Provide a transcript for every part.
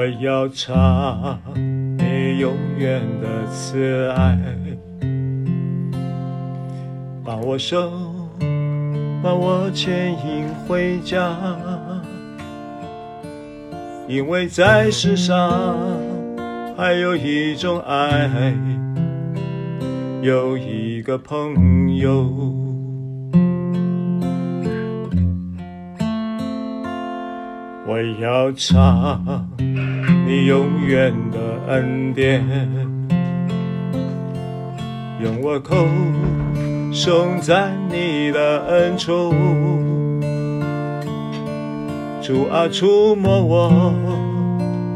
我要唱你永远的慈爱，把我手，把我牵引回家，因为在世上还有一种爱，有一个朋友。我要唱你永远的恩典，用我口颂赞你的恩宠。主啊，触摸我，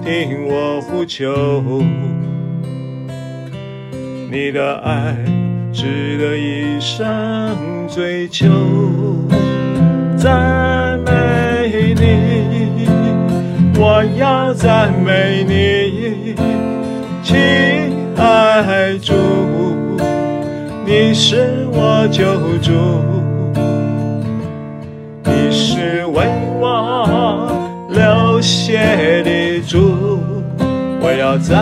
听我呼求，你的爱值得一生追求。赞美你，我要赞美你，亲爱主，你是我救主，你是为我流血的主，我要赞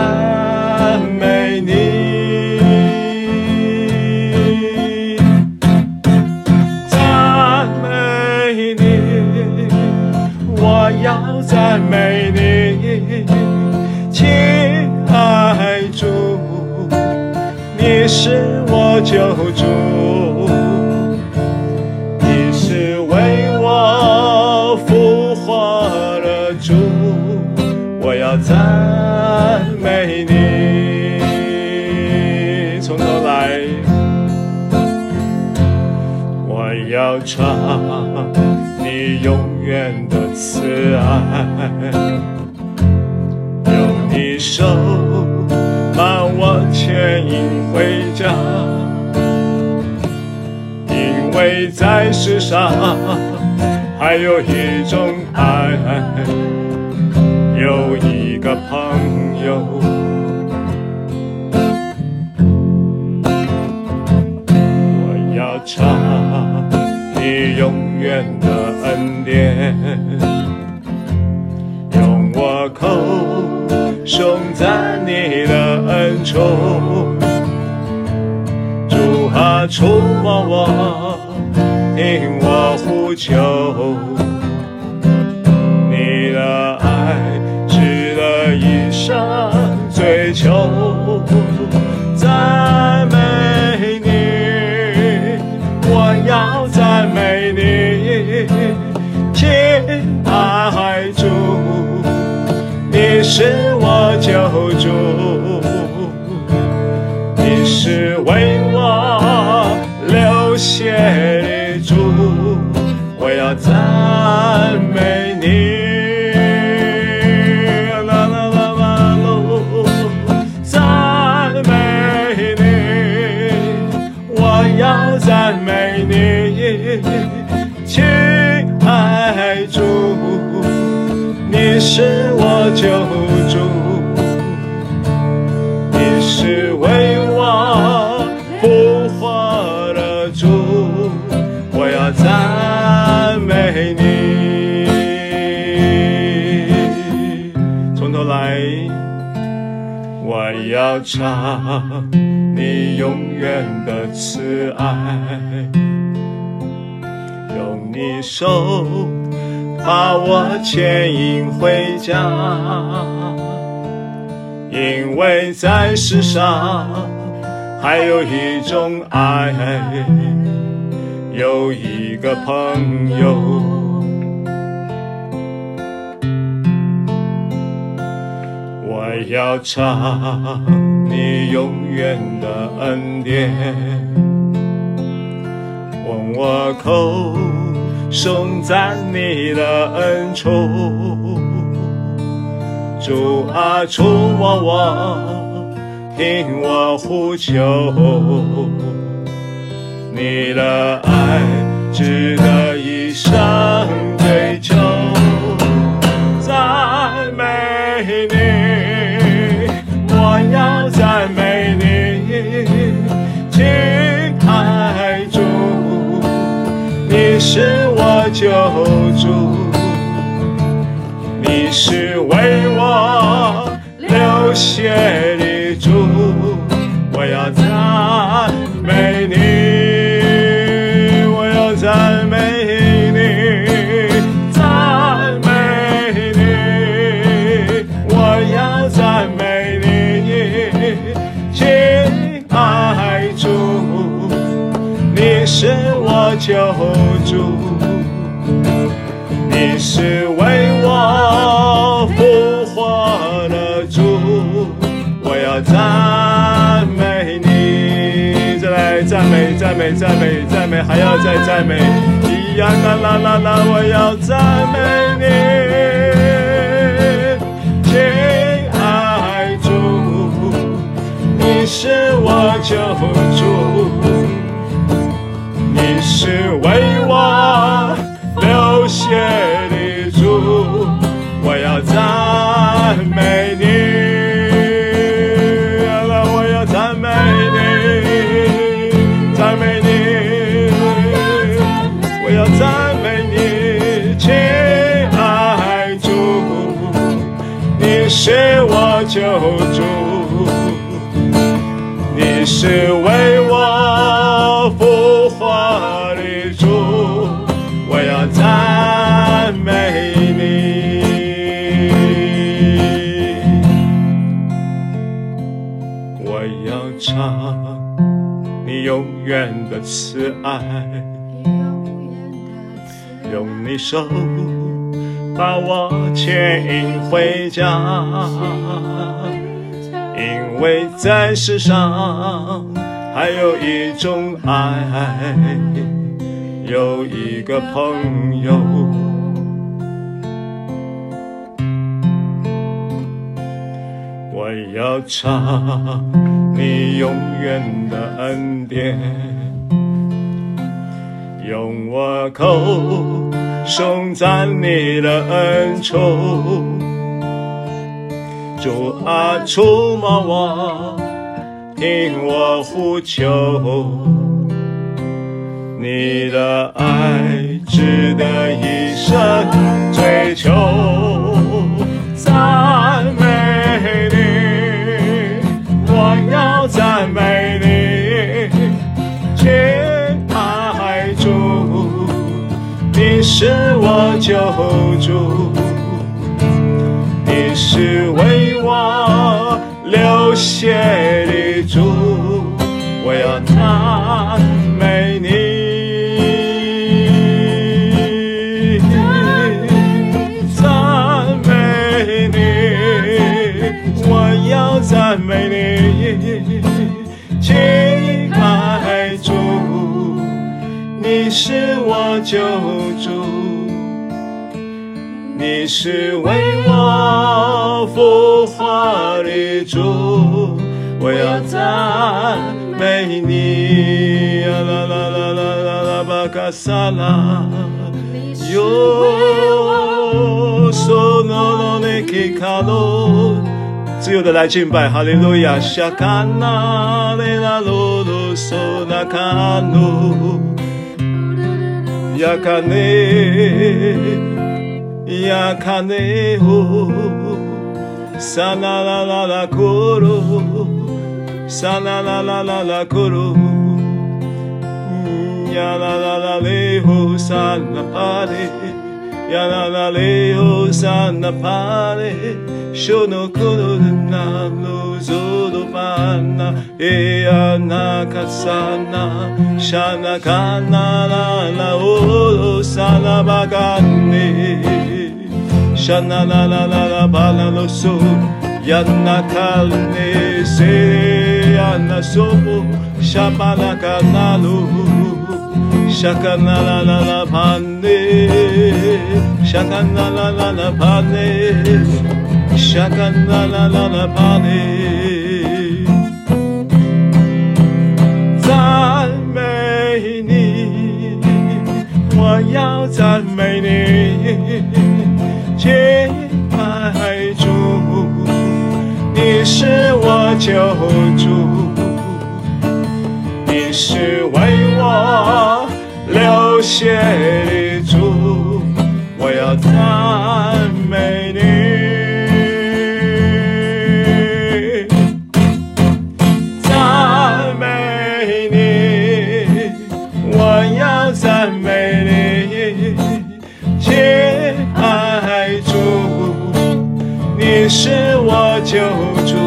是我救主，你是为我复活的主，我要赞美你。从头来，我要唱。你永远的慈爱，用你手把我牵引回家，因为在世上还有一种爱，有一个朋友，我要唱你永远的。恩典，用我口颂赞你的恩宠，啊，触摸我，听我呼求，你的爱值得一生追求，赞美你，我要赞美你。亲爱主，你是救主，你是为我复活的主，我要赞美你。从头来，我要唱你永远的慈爱。用你手把我牵引回家，因为在世上还有一种爱，有一个朋友，我要唱你永远的恩典，问我口。颂赞你的恩宠，主啊，触摸我，听我呼求，你的爱值得一生追求，赞美救主你是为我流血。赞美你，再来赞美赞美赞美赞美，还要再赞美，咿呀啦啦啦啦，我要赞美你，亲爱主，你是我救主，你是为我流血的主，我要赞美救主，你是为我复活的主，我要赞美你，我要唱你永远的慈爱，用你手把我牵引回家，因为在世上还有一种爱，有一个朋友，我要唱你永远的恩典，用我口颂赞你的恩宠，主啊，触摸我，听我呼求，你的爱值得一生追求，赞是我救主，你是为我流血的主，我要赞美你，赞美你，我要赞美你，亲爱主，你是我救，你是为我复活的主，我要赞美你，呀啦啦啦啦啦啦巴卡萨拉，哟，索诺诺内基卡罗，自由的来敬拜，哈利路亚，夏卡那雷拉罗罗索那卡努，亚卡内，亚卡内哦，萨啦啦啦啦库罗，萨啦啦啦啦啦库罗。呀啦啦啦嘞吼萨那帕嘞，呀啦啦嘞吼萨那帕嘞，修诺库罗的那鲁佐多巴那，耶呀那卡萨那，沙那卡那啦啦哦萨那巴干嘞，沙那啦啦啦啦巴那罗索，呀那卡嘞塞呀那索布，沙巴那卡那鲁。Shaka la la la la pane, shaka la la la la pane, shaka la la la la pane. 赞美你，我要赞美你，亲爱主，你是我救主，你是为我。流血的主，我要赞美你，你是我救主，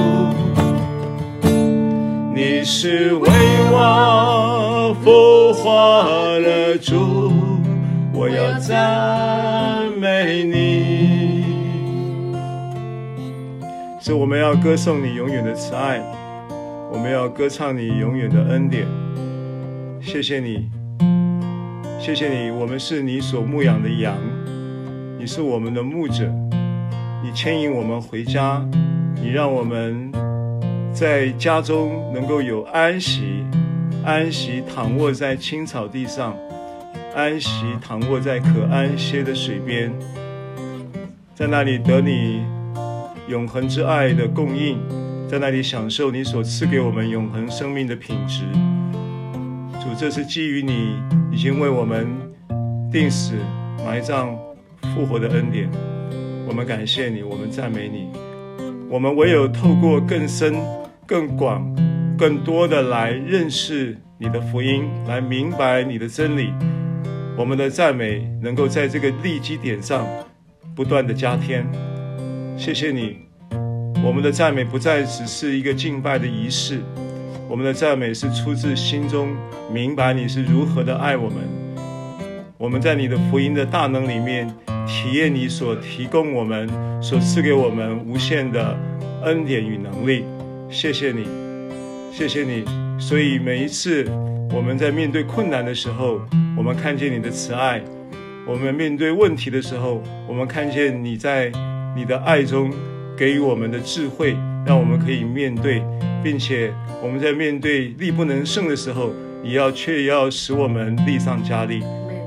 你是为我复活的主，我要赞美你。是我们要歌颂你永远的慈爱，我们要歌唱你永远的恩典。谢谢你，谢谢你，我们是你所牧养的羊，你是我们的牧者。牵引我们回家，你让我们在家中能够有安息，安息躺卧在青草地上，安息躺卧在可安歇的水边，在那里得你永恒之爱的供应，在那里享受你所赐给我们永恒生命的品质。主，这是基于你已经为我们定死、埋葬、复活的恩典。我们感谢你，我们赞美你。我们唯有透过更深、更广、更多的来认识你的福音，来明白你的真理。我们的赞美能够在这个立基点上不断的加添。谢谢你，我们的赞美不再只是一个敬拜的仪式，我们的赞美是出自心中明白你是如何的爱我们。我们在你的福音的大能里面。体验你所提供我们、所赐给我们无限的恩典与能力，谢谢你，谢谢你。所以每一次我们在面对困难的时候，我们看见你的慈爱；我们面对问题的时候，我们看见你在你的爱中给予我们的智慧，让我们可以面对，并且我们在面对力不能胜的时候，你要却要使我们力上加力。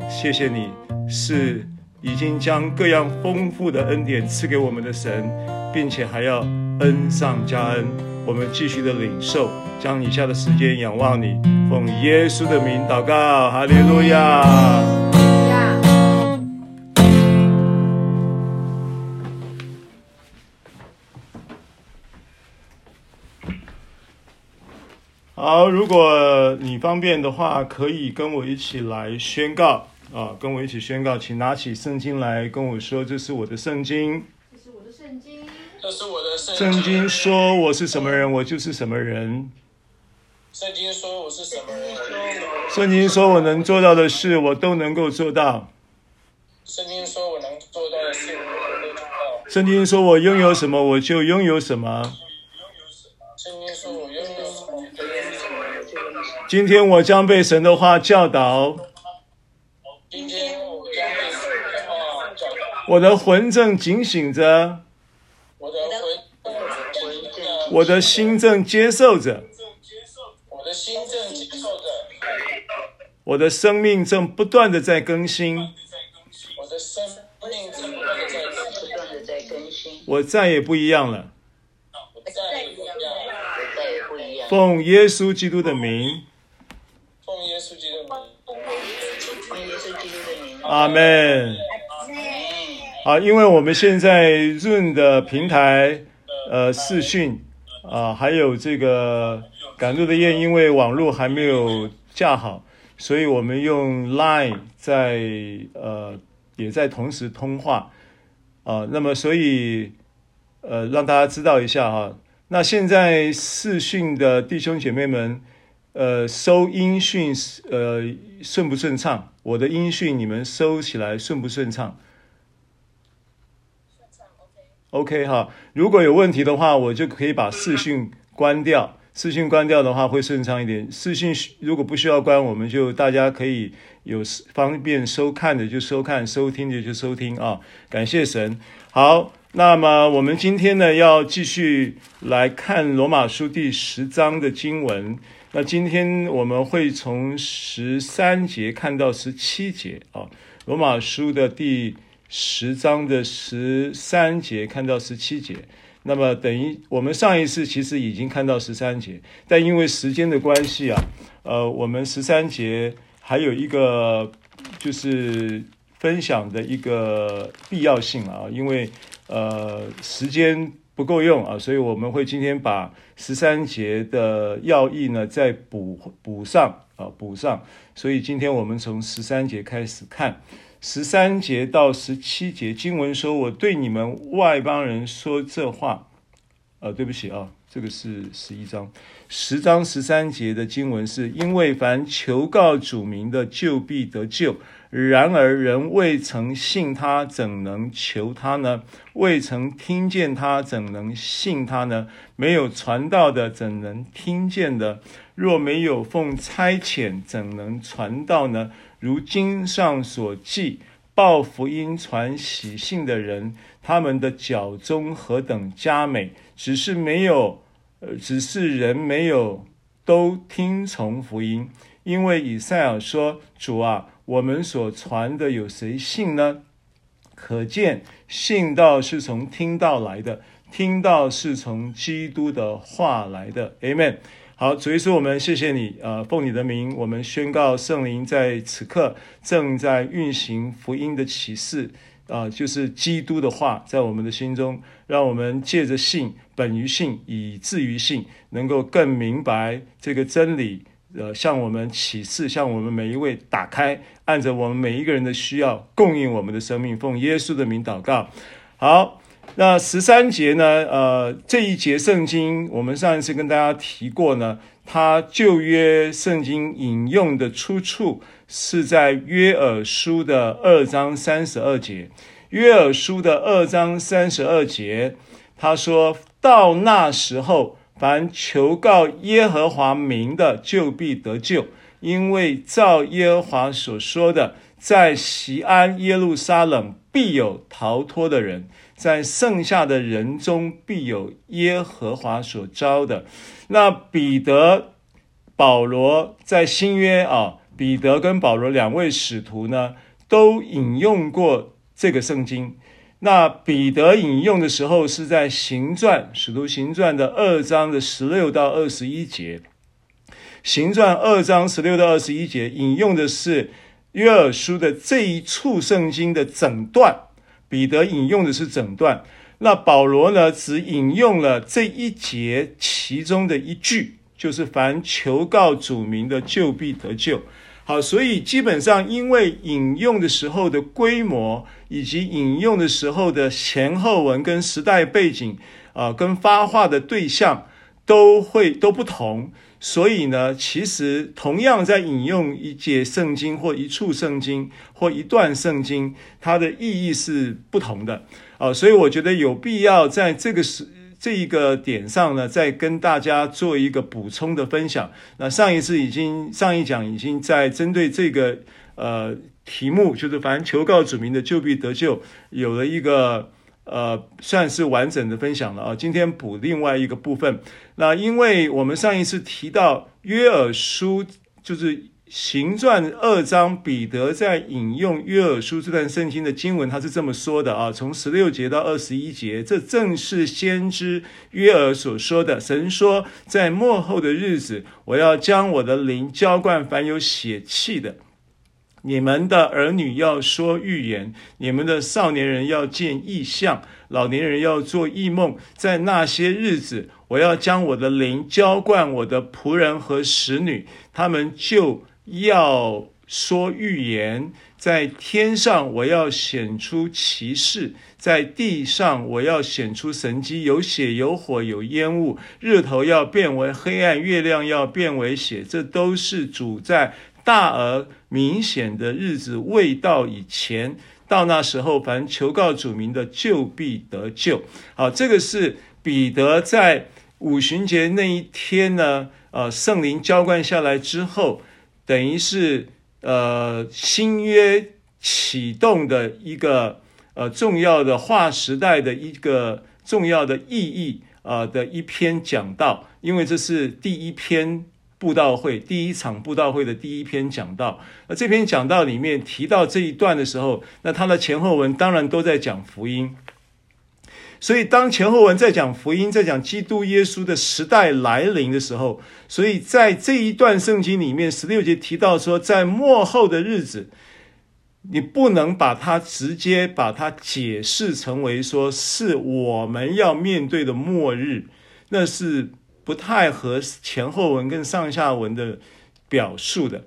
谢谢你，是。已经将各样丰富的恩典赐给我们的神，并且还要恩上加恩。我们继续的领受，将以下的时间仰望你，奉耶稣的名祷告，哈利路亚。好，如果你方便的话，可以跟我一起来宣告。啊，跟我一起宣告，请拿起圣经来跟我说：“这是我的圣经。”这是我的圣经。这是我的圣经。圣经说我是什么人，我就是什么人。圣经说我是什么人，圣经说我能做到的事，我都能够做到。圣经说我能做到的事，我都能够做到。圣经说我拥有什么，我就拥有什么。圣经说我拥有什么，我就拥有什么。今天我将被神的话教导。今天我将被神的话教导，我的魂正警醒着，我的魂，我的心正接受着，我的心正接受着，我的生命正不断的在更新，我的生命正不断的在更新，我再也不一样了，我再也不一样了，我再也不一样，奉耶稣基督的名，奉耶稣基督的名。阿门。啊，因为我们现在润的平台，呃，视讯啊，还有这个赶路的雁，因为网络还没有架好，所以我们用 Line 在呃，也在同时通话啊。那么，所以呃，让大家知道一下哈。那现在视讯的弟兄姐妹们。呃，收音讯呃顺不顺畅？我的音讯你们收起来顺不顺畅？OK 哈，如果有问题的话，我就可以把视讯关掉。视讯关掉的话会顺畅一点。视讯如果不需要关，我们就大家可以有方便收看的就收看，收听的就收听啊。感谢神。好，那么我们今天呢要继续来看罗马书第十章的经文。那今天我们会从十三节看到十七节啊，罗马书的第十章的十三节看到十七节。那么等于我们上一次其实已经看到十三节，但因为时间的关系啊，呃，我们十三节还有一个就是分享的一个必要性啊，因为呃时间。不够用啊，所以我们会今天把十三节的要义呢再补补上啊，补上。所以今天我们从十三节开始看，十三节到十七节经文说：“我对你们外邦人说这话。”呃，对不起啊，这个是十一章，十章十三节的经文是：“因为凡求告主名的，就必得救。然而人未曾信他，怎能求他呢？未曾听见他，怎能信他呢？没有传道的，怎能听见的？若没有奉差遣，怎能传道呢？”如经上所记，报福音传喜信的人，他们的脚踪何等佳美！只是没有，呃，只是人没有都听从福音。因为以赛亚说：“主啊，我们所传的有谁信呢？”可见信道是从听道来的，听道是从基督的话来的。Amen。好，主耶稣，我们谢谢你，呃，奉你的名，我们宣告圣灵在此刻正在运行福音的启示，啊、呃，就是基督的话在我们的心中，让我们借着信，本于信，以至于信，能够更明白这个真理，呃，向我们启示，向我们每一位打开，按着我们每一个人的需要供应我们的生命，奉耶稣的名祷告。好。那十三节呢？呃，这一节圣经，我们上一次跟大家提过呢，它旧约圣经引用的出处是在约珥书的二章三十二节。约珥书的二章三十二节，他说到那时候，凡求告耶和华名的，就必得救，因为照耶和华所说的，在西安耶路撒冷必有逃脱的人。在剩下的人中，必有耶和华所招的。那彼得、保罗在新约啊，彼得跟保罗两位使徒呢，都引用过这个圣经。那彼得引用的时候是在行传，使徒行传的二章的十六到二十一节。行传二章十六到二十一节引用的是约珥书的这一处圣经的整段。彼得引用的是整段，那保罗呢，只引用了这一节其中的一句，就是“凡求告主名的，就必得救”。好，所以基本上因为引用的时候的规模，以及引用的时候的前后文跟时代背景，啊、呃，跟发话的对象都会都不同。所以呢，其实同样在引用一节圣经或一处圣经或一段圣经，它的意义是不同的啊。所以我觉得有必要在这个时这一个点上呢，再跟大家做一个补充的分享。那上一次已经上一讲已经在针对这个呃题目，就是凡求告主名的，就必得救，有了一个。呃，算是完整的分享了啊。今天补另外一个部分。那因为我们上一次提到约尔书，就是行传二章，彼得在引用约尔书这段圣经的经文，他是这么说的啊，从十六节到二十一节，这正是先知约尔所说的。神说，在末后的日子，我要将我的灵浇灌凡有血气的。你们的儿女要说预言，你们的少年人要见异象，老年人要做异梦。在那些日子，我要将我的灵浇灌我的仆人和使女，他们就要说预言。在天上，我要显出奇事；在地上，我要显出神迹。有血，有火，有烟雾。日头要变为黑暗，月亮要变为血。这都是主在。大而明显的日子未到以前，到那时候，凡求告主名的，就必得救。好，这个是彼得在五旬节那一天呢，呃，圣灵浇灌下来之后，等于是呃新约启动的一个呃重要的划时代的一个重要的意义啊、呃、的一篇讲道，因为这是第一篇。布道会第一场布道会的第一篇讲道，那这篇讲道里面提到这一段的时候，那它的前后文当然都在讲福音。所以当前后文在讲福音，在讲基督耶稣的时代来临的时候，所以在这一段圣经里面，十六节提到说，在末后的日子，你不能把它直接把它解释成为说是我们要面对的末日，那是。不太合前后文跟上下文的表述的。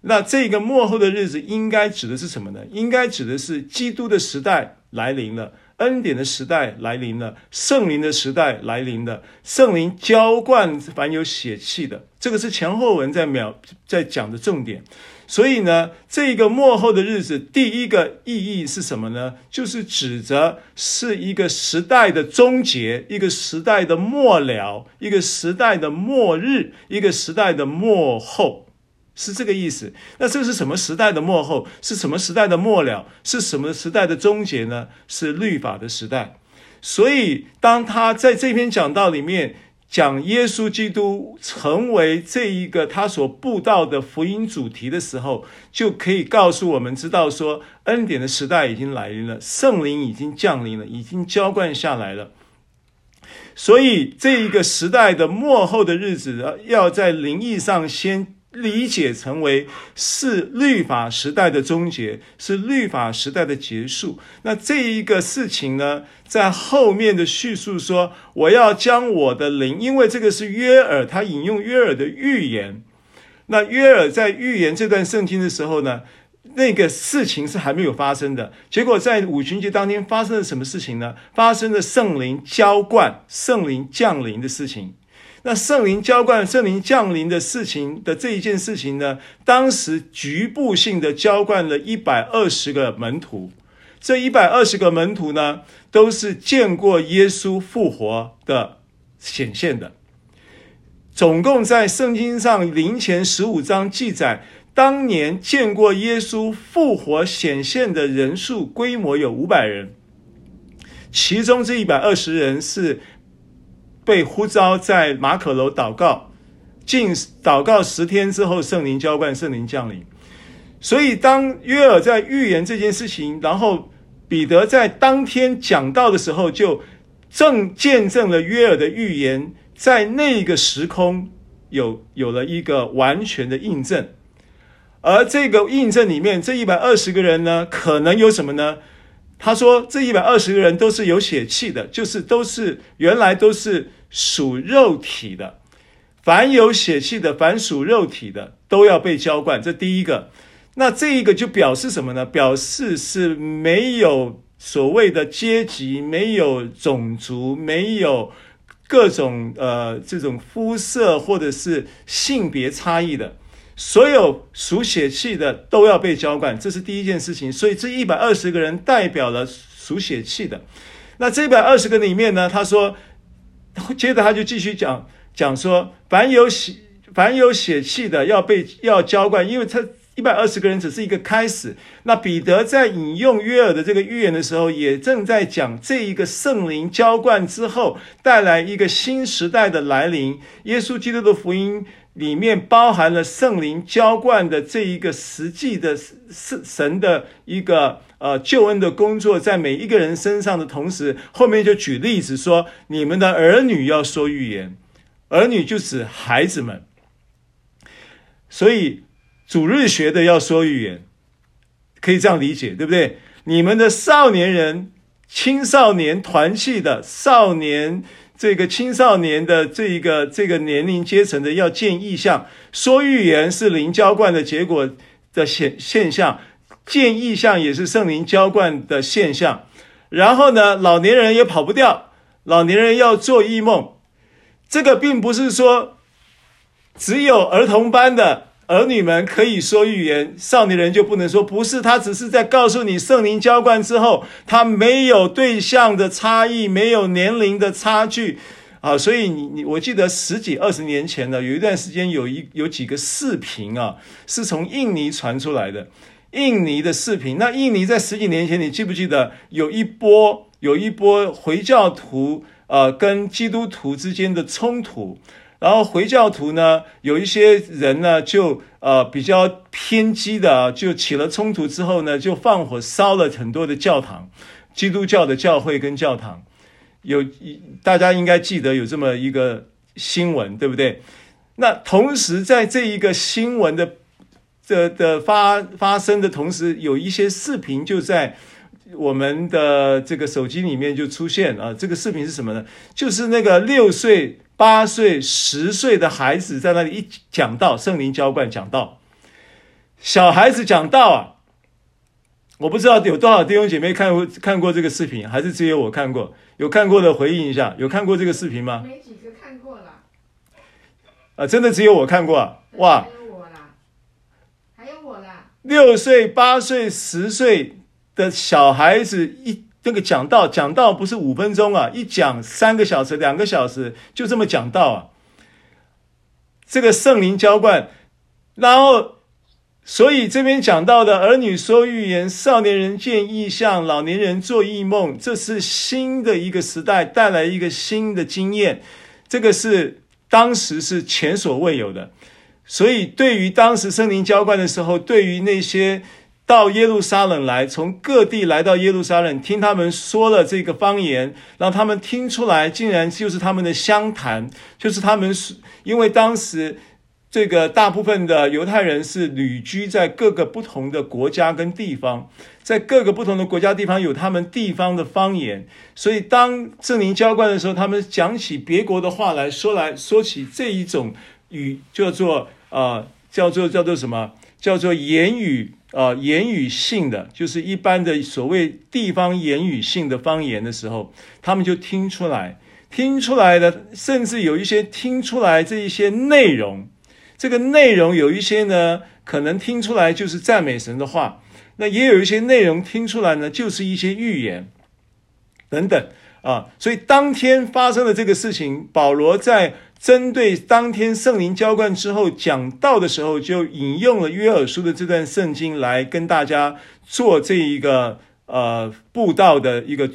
那这个末后的日子应该指的是什么呢？应该指的是基督的时代来临了，恩典的时代来临了，圣灵的时代来临了，圣灵浇灌凡有血气的，这个是前后文在描在讲的重点。所以呢，这个末后的日子，第一个意义是什么呢？就是指着是一个时代的终结，一个时代的末了，一个时代的末日，一个时代的末后。是这个意思。那这是什么时代的末后？是什么时代的末了？是什么时代的终结呢？是律法的时代。所以，当他在这篇讲道里面讲耶稣基督成为这一个他所布道的福音主题的时候，就可以告诉我们知道说，恩典的时代已经来临了，圣灵已经降临了，已经浇灌下来了。所以，这一个时代的末后的日子，要在灵意上先。理解成为是律法时代的终结，是律法时代的结束。那这一个事情呢，在后面的叙述说，我要将我的灵，因为这个是约尔，他引用约尔的预言。那约尔在预言这段圣经的时候呢，那个事情是还没有发生的。结果在五旬节当天发生了什么事情呢？发生了圣灵浇灌、圣灵降临的事情。那圣灵浇灌、圣灵降临的事情的这一件事情呢，当时局部性的浇灌了一百二十个门徒，这一百二十个门徒呢，都是见过耶稣复活的显现的。总共在圣经上灵前十五章记载，当年见过耶稣复活显现的人数规模有五百人，其中这一百二十人是。被呼召在马可楼祷告，进祷告十天之后，圣灵浇灌，圣灵降临。所以，当约尔在预言这件事情，然后彼得在当天讲到的时候，就正见证了约尔的预言，在那个时空有有了一个完全的印证。而这个印证里面，这一百二十个人呢，可能有什么呢？他说：“这一百二十个人都是有血气的，就是都是原来都是属肉体的。凡有血气的，凡属肉体的，都要被浇灌。这第一个。那这一个就表示什么呢？表示是没有所谓的阶级，没有种族，没有各种呃这种肤色或者是性别差异的。”所有属血气的都要被浇灌，这是第一件事情。所以这一百二十个人代表了属血气的。那这一百二十个里面呢，他说，接着他就继续讲讲说，凡有血凡有血气的要被要浇灌，因为他一百二十个人只是一个开始。那彼得在引用约尔的这个预言的时候，也正在讲这一个圣灵浇灌之后带来一个新时代的来临，耶稣基督的福音。里面包含了圣灵浇灌的这一个实际的神神的一个呃救恩的工作，在每一个人身上的同时，后面就举例子说，你们的儿女要说预言，儿女就指孩子们，所以主日学的要说预言，可以这样理解，对不对？你们的少年人、青少年团契的少年。这个青少年的这一个这个年龄阶层的要见异象，说预言是灵浇灌的结果的现现象，见异象也是圣灵浇灌的现象。然后呢，老年人也跑不掉，老年人要做异梦。这个并不是说只有儿童班的。儿女们可以说预言，少年人就不能说。不是，他只是在告诉你，圣灵浇灌之后，他没有对象的差异，没有年龄的差距啊。所以你你，我记得十几二十年前呢，有一段时间有一有几个视频啊，是从印尼传出来的，印尼的视频。那印尼在十几年前，你记不记得有一波有一波回教徒呃跟基督徒之间的冲突？然后回教徒呢，有一些人呢，就呃比较偏激的，就起了冲突之后呢，就放火烧了很多的教堂，基督教的教会跟教堂，有大家应该记得有这么一个新闻，对不对？那同时在这一个新闻的的的发发生的同时，有一些视频就在我们的这个手机里面就出现啊，这个视频是什么呢？就是那个六岁。八岁、十岁的孩子在那里一讲到，圣灵浇灌讲到，小孩子讲道啊。我不知道有多少弟兄姐妹看过看过这个视频，还是只有我看过？有看过的回应一下，有看过这个视频吗？没几个看过了。啊，真的只有我看过啊！哇，还有我啦，还有我啦。六岁、八岁、十岁的小孩子一那个讲道，讲道不是五分钟啊，一讲三个小时、两个小时，就这么讲道啊。这个圣灵浇灌，然后。所以这边讲到的儿女说预言，少年人见异象，老年人做异梦，这是新的一个时代带来一个新的经验，这个是当时是前所未有的。所以对于当时圣灵浇灌的时候，对于那些到耶路撒冷来，从各地来到耶路撒冷听他们说了这个方言，让他们听出来，竟然就是他们的乡谈，就是他们是因为当时。这个大部分的犹太人是旅居在各个不同的国家跟地方，在各个不同的国家地方有他们地方的方言，所以当圣灵浇灌的时候，他们讲起别国的话来说来说起这一种语叫做呃叫做叫做什么叫做言语呃言语性的，就是一般的所谓地方言语性的方言的时候，他们就听出来，听出来的，甚至有一些听出来这一些内容。这个内容有一些呢，可能听出来就是赞美神的话；那也有一些内容听出来呢，就是一些预言等等啊。所以当天发生的这个事情，保罗在针对当天圣灵浇灌之后讲道的时候，就引用了约珥书的这段圣经来跟大家做这一个呃布道的一个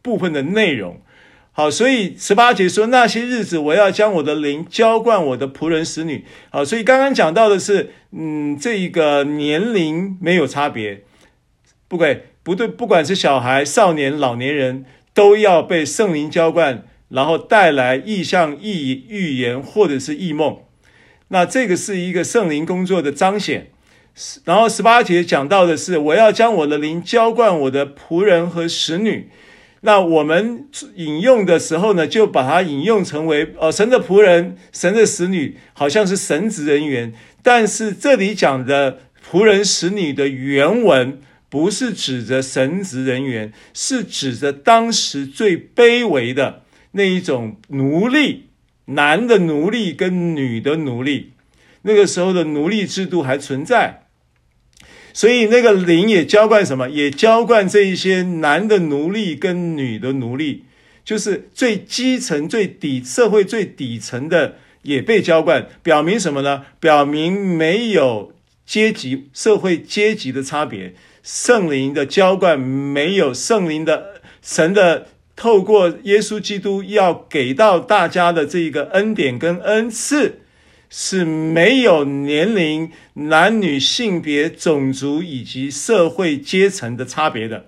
部分的内容。好，所以十八节说，那些日子我要将我的灵浇灌我的仆人使女。好，所以刚刚讲到的是，嗯，这一个年龄没有差别，不管不对，不管是小孩、少年、老年人，都要被圣灵浇灌，然后带来异象、异预言或者是异梦。那这个是一个圣灵工作的彰显。然后十八节讲到的是，我要将我的灵浇灌我的仆人和使女。那我们引用的时候呢，就把它引用成为呃神的仆人、神的使女，好像是神职人员。但是这里讲的仆人、使女的原文，不是指着神职人员，是指着当时最卑微的那一种奴隶，男的奴隶跟女的奴隶。那个时候的奴隶制度还存在。所以那个灵也浇灌什么？也浇灌这一些男的奴隶跟女的奴隶，就是最基层、最底社会最底层的也被浇灌，表明什么呢？表明没有阶级、社会阶级的差别。圣灵的浇灌没有圣灵的神的透过耶稣基督要给到大家的这一个恩典跟恩赐。是没有年龄、男女性别、种族以及社会阶层的差别的，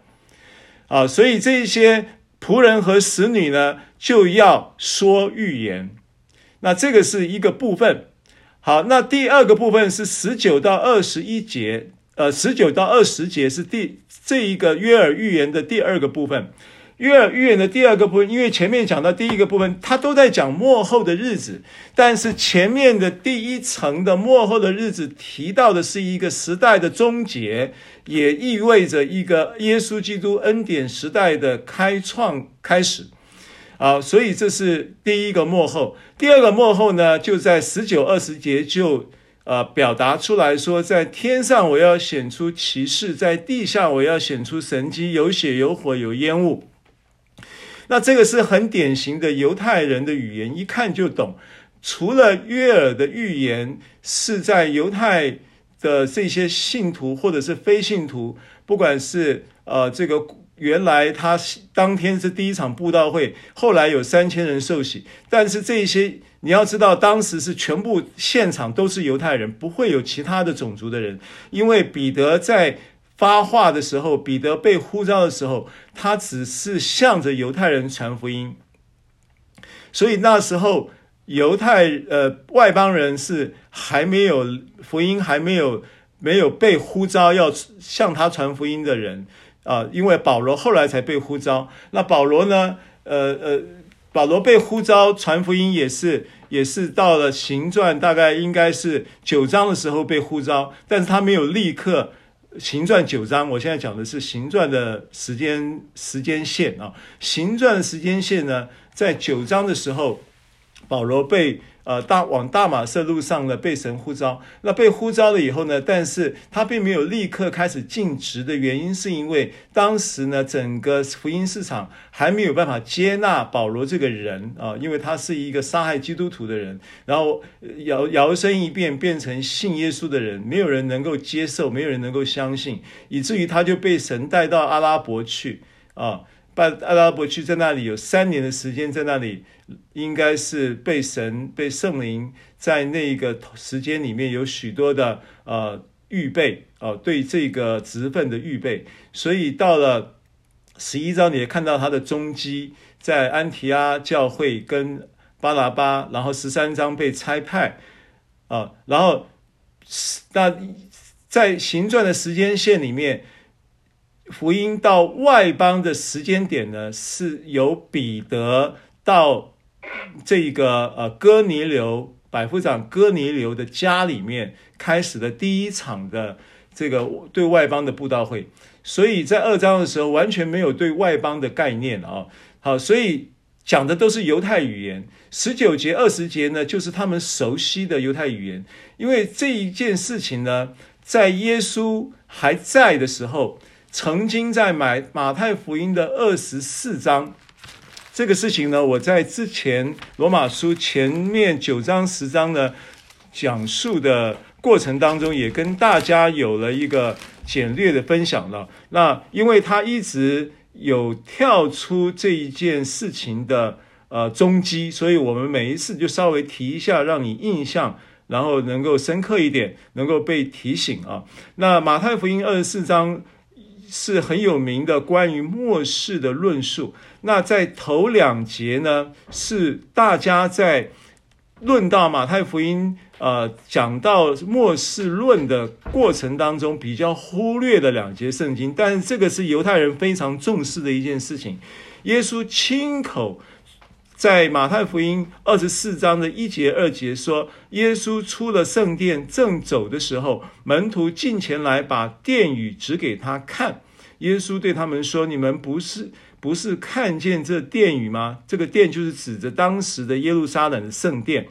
啊，所以这些仆人和使女呢，就要说预言。那这个是一个部分。好，那第二个部分是十九到二十一节，呃，十九到二十节是第这一个约珥预言的第二个部分。约预言的第二个部分，因为前面讲到第一个部分，他都在讲末后的日子，但是前面的第一层的末后的日子提到的是一个时代的终结，也意味着一个耶稣基督恩典时代的开创开始。啊，所以这是第一个末后。第二个末后呢，就在十九二十节就呃表达出来说，在天上我要显出奇事，在地下我要显出神迹，有血有火有烟雾。那这个是很典型的犹太人的语言，一看就懂。除了约尔的预言是在犹太的这些信徒或者是非信徒，不管是呃这个原来他当天是第一场布道会，后来有三千人受洗，但是这些你要知道，当时是全部现场都是犹太人，不会有其他的种族的人，因为彼得在。发话的时候，彼得被呼召的时候，他只是向着犹太人传福音。所以那时候犹太呃外邦人是还没有福音，还没有没有被呼召要向他传福音的人啊、因为保罗后来才被呼召。那保罗呢？呃呃，保罗被呼召传福音也是也是到了行传，大概应该是九章的时候被呼召，但是他没有立刻行传九章。我现在讲的是行传的时间时间线啊，行传的时间线呢，在九章的时候，保罗被。呃，大往大马色路上呢，被神呼召。那被呼召了以后呢，但是他并没有立刻开始尽职的原因，是因为当时呢，整个福音市场还没有办法接纳保罗这个人啊，因为他是一个杀害基督徒的人，然后摇摇身一变变成信耶稣的人，没有人能够接受，没有人能够相信，以至于他就被神带到阿拉伯去啊。拜阿拉伯去，在那里有三年的时间，在那里应该是被神、被圣灵在那个时间里面有许多的呃预备哦、呃，对这个职分的预备。所以到了十一章，你也看到他的踪迹，在安提阿教会跟巴拿巴，然后十三章被差派啊、呃，然后那在行传的时间线里面。福音到外邦的时间点呢，是由彼得到这一个呃哥尼流百夫长哥尼流的家里面开始的第一场的这个对外邦的布道会，所以在二章的时候完全没有对外邦的概念啊。好，所以讲的都是犹太语言。十九节二十节呢，就是他们熟悉的犹太语言，因为这一件事情呢，在耶稣还在的时候。曾经在马马太福音的二十四章，这个事情呢，我在之前罗马书前面九章十章的讲述的过程当中，也跟大家有了一个简略的分享了。那因为他一直有跳出这一件事情的呃踪迹，所以我们每一次就稍微提一下，让你印象，然后能够深刻一点，能够被提醒啊。那马太福音二十四章。是很有名的关于末世的论述。那在头两节呢，是大家在论到马太福音，呃，讲到末世论的过程当中比较忽略的两节圣经。但是这个是犹太人非常重视的一件事情。耶稣亲口在马太福音二十四章的一节二节说：“耶稣出了圣殿，正走的时候，门徒进前来，把殿宇指给他看。耶稣对他们说：‘你们不是不是看见这殿宇吗？这个殿就是指着当时的耶路撒冷的圣殿。’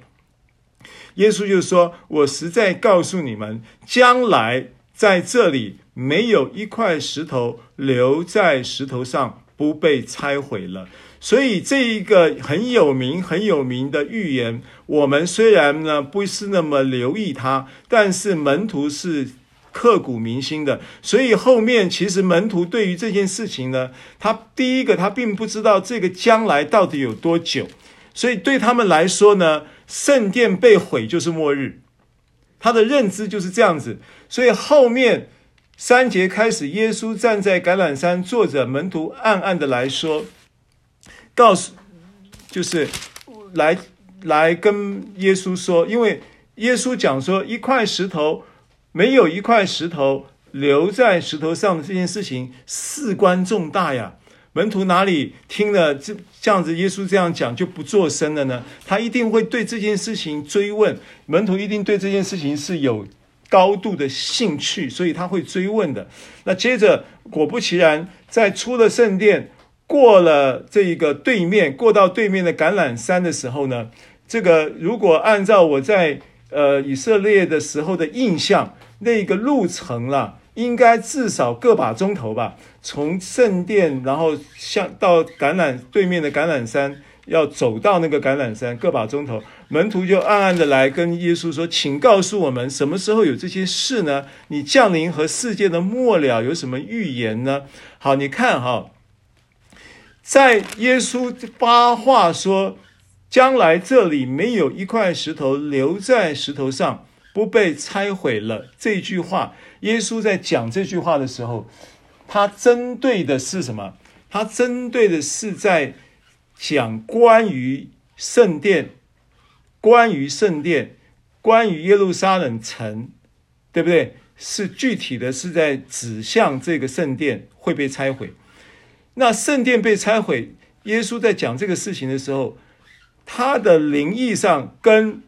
耶稣就说：‘我实在告诉你们，将来在这里没有一块石头留在石头上不被拆毁了。’”所以这一个很有名、很有名的预言，我们虽然呢不是那么留意它，但是门徒是刻骨铭心的。所以后面其实门徒对于这件事情呢，他第一个他并不知道这个将来到底有多久，所以对他们来说呢，圣殿被毁就是末日，他的认知就是这样子。所以后面三节开始，耶稣站在橄榄山坐着，门徒暗暗的来说。告诉，就是来来跟耶稣说，因为耶稣讲说，一块石头没有一块石头留在石头上的这件事情事关重大呀。门徒哪里听了这这样子，耶稣这样讲就不作声了呢？他一定会对这件事情追问，门徒一定对这件事情是有高度的兴趣，所以他会追问的。那接着果不其然，在出了圣殿。过了这一个对面，过到对面的橄榄山的时候呢，这个如果按照我在呃以色列的时候的印象，那个路程了，应该至少个把钟头吧。从圣殿，然后向到橄榄对面的橄榄山，要走到那个橄榄山，个把钟头。门徒就暗暗的来跟耶稣说：“请告诉我们，什么时候有这些事呢？你降临和世界的末了有什么预言呢？”好，你看哈。在耶稣发话说：“将来这里没有一块石头留在石头上不被拆毁了。”这句话，耶稣在讲这句话的时候，他针对的是什么？他针对的是在讲关于圣殿，关于圣殿，关于耶路撒冷城，对不对？是具体的是在指向这个圣殿会被拆毁。那圣殿被拆毁，耶稣在讲这个事情的时候，他的灵意上跟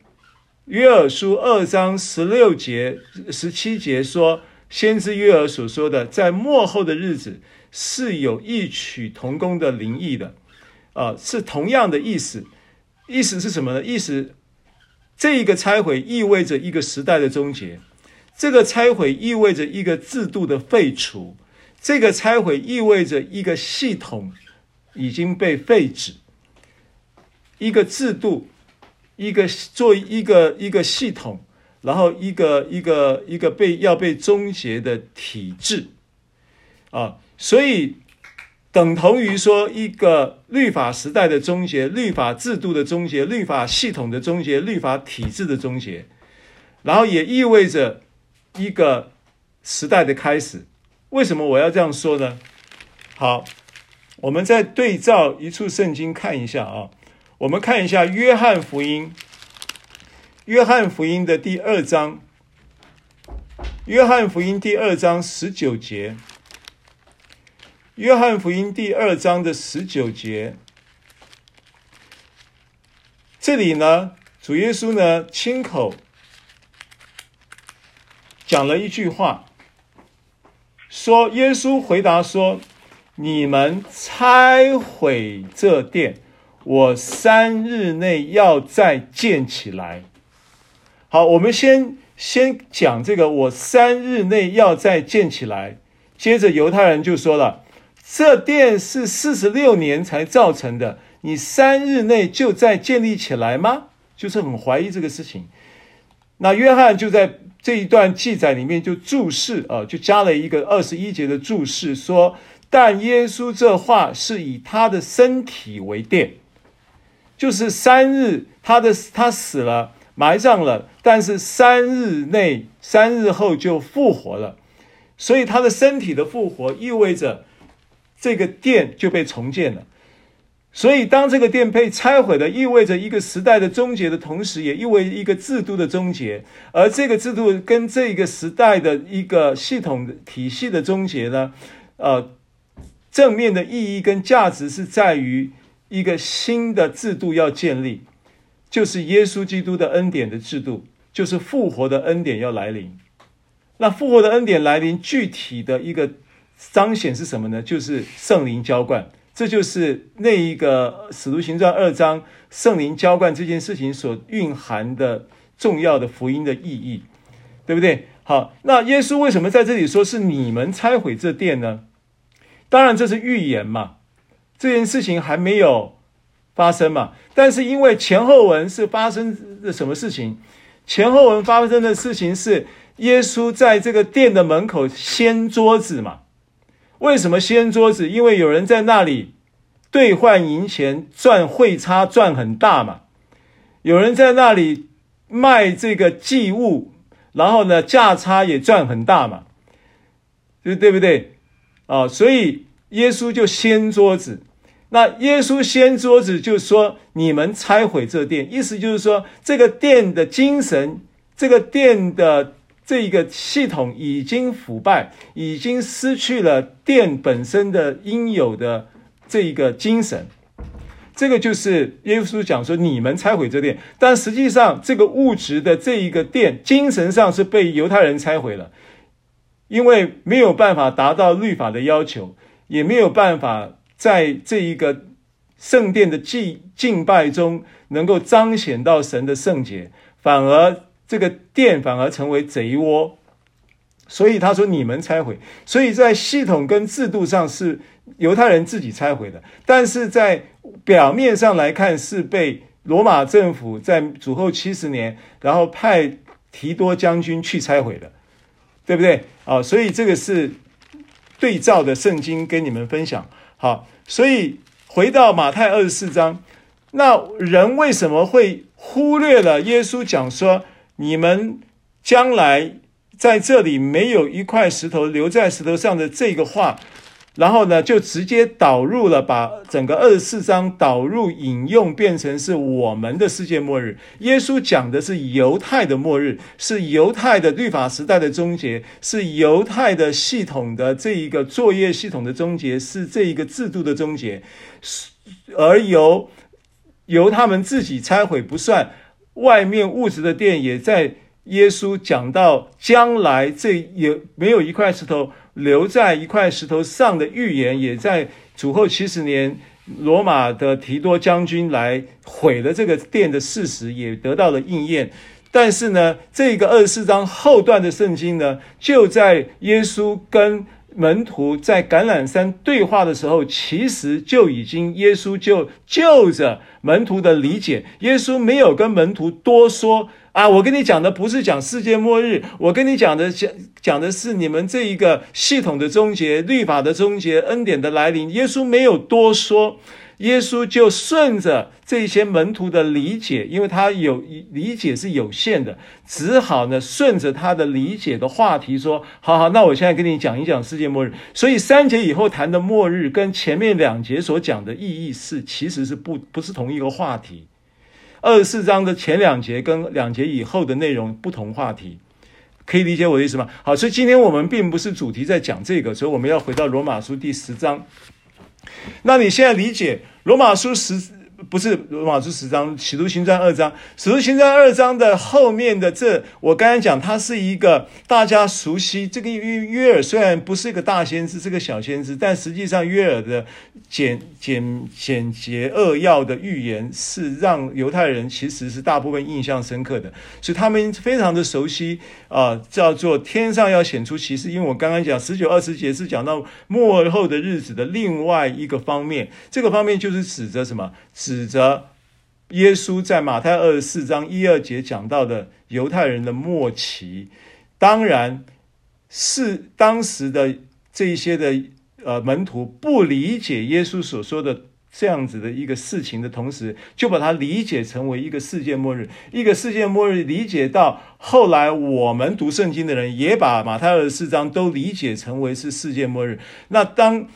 约珥书二章十六节、十七节说，先知约珥所说的，在末后的日子是有异曲同工的灵意的，啊、是同样的意思。意思是什么呢？意思，这一个拆毁意味着一个时代的终结，这个拆毁意味着一个制度的废除，这个拆毁意味着一个系统已经被废止，一个制度，一个做一个一个系统，然后一个一个一个被要被终结的体制，啊，所以。等同于说一个律法时代的终结、律法制度的终结、律法系统的终结、律法体制的终结，然后也意味着一个时代的开始。为什么我要这样说呢？好，我们再对照一处圣经看一下啊，我们看一下约翰福音，约翰福音的第二章，约翰福音第二章十九节。约翰福音第二章的十九节，这里呢，主耶稣呢亲口讲了一句话，说：“耶稣回答说，你们拆毁这殿，我三日内要再建起来。”好，我们先先讲这个，我三日内要再建起来。接着犹太人就说了。这殿是四十六年才造成的，你三日内就再建立起来吗？就是很怀疑这个事情。那约翰就在这一段记载里面就注释啊，就加了一个二十一节的注释，说：但耶稣这话是以他的身体为殿，就是三日他的他死了埋葬了，但是三日内三日后就复活了，所以他的身体的复活意味着。这个殿就被重建了，所以当这个殿被拆毁的，意味着一个时代的终结的同时，也意味一个制度的终结。而这个制度跟这个时代的一个系统体系的终结呢，呃，正面的意义跟价值是在于一个新的制度要建立，就是耶稣基督的恩典的制度，就是复活的恩典要来临。那复活的恩典来临，具体的一个。彰显是什么呢？就是圣灵浇灌，这就是那一个《使徒行传》二章圣灵浇灌这件事情所蕴含的重要的福音的意义，对不对？好，那耶稣为什么在这里说是你们拆毁这殿呢？当然这是预言嘛，这件事情还没有发生嘛。但是因为前后文是发生的什么事情？前后文发生的事情是耶稣在这个殿的门口掀桌子嘛。为什么掀桌子？因为有人在那里兑换银钱赚汇差赚很大嘛。有人在那里卖这个祭物，然后呢价差也赚很大嘛，对不对？啊，所以耶稣就掀桌子。那耶稣掀桌子就说：“你们拆毁这殿。”意思就是说，这个殿的精神，这个殿的。这一个系统已经腐败，已经失去了殿本身的应有的这一个精神。这个就是耶稣讲说：“你们拆毁这殿。”但实际上，这个物质的这一个殿，精神上是被犹太人拆毁了，因为没有办法达到律法的要求，也没有办法在这一个圣殿的祭敬拜中能够彰显到神的圣洁，反而。这个殿反而成为贼窝，所以他说你们拆毁，所以在系统跟制度上是犹太人自己拆毁的，但是在表面上来看是被罗马政府在主后七十年，然后派提多将军去拆毁的，对不对？啊，所以这个是对照的圣经跟你们分享。好，所以回到马太二十四章，那人为什么会忽略了耶稣讲说？你们将来在这里没有一块石头留在石头上的这个话，然后呢，就直接导入了，把整个二十四章导入引用，变成是我们的世界末日。耶稣讲的是犹太的末日，是犹太的律法时代的终结，是犹太的系统的这一个作业系统的终结，是这一个制度的终结。而由由他们自己拆毁不算，外面物质的殿也在耶稣讲到将来，这也没有一块石头。留在一块石头上的预言，也在主后七十年，罗马的提多将军来毁了这个殿的事实，也得到了应验。但是呢，这个二十四章后段的圣经呢，就在耶稣跟门徒在橄榄山对话的时候，其实就已经耶稣就就着门徒的理解，耶稣没有跟门徒多说。啊，我跟你讲的不是讲世界末日，我跟你讲的讲讲的是你们这一个系统的终结、律法的终结、恩典的来临。耶稣没有多说，耶稣就顺着这些门徒的理解，因为他有理解是有限的，只好呢顺着他的理解的话题说：好好，那我现在跟你讲一讲世界末日。所以三节以后谈的末日，跟前面两节所讲的意义是其实是不不是同一个话题。二十四章的前两节跟两节以后的内容不同话题，可以理解我的意思吗？好，所以今天我们并不是主题在讲这个，所以我们要回到罗马书第十章。那你现在理解罗马书十？不是罗马书十章，使徒行传二章，使徒行传二章的后面的这，我刚才讲，它是一个大家熟悉这个约约尔，虽然不是一个大先知，是个小先知，但实际上约尔的简简简洁扼要的预言，是让犹太人其实是大部分印象深刻的，所以他们非常的熟悉啊、叫做天上要显出奇事，因为我刚刚讲十九二十节是讲到末后的日子的另外一个方面，这个方面就是指着什么？指指着耶稣在马太二十四章一二节讲到的犹太人的末期，当然是当时的这一些的呃门徒不理解耶稣所说的这样子的一个事情的同时，就把它理解成为一个世界末日。一个世界末日理解到后来，我们读圣经的人也把马太二十四章都理解成为是世界末日。那当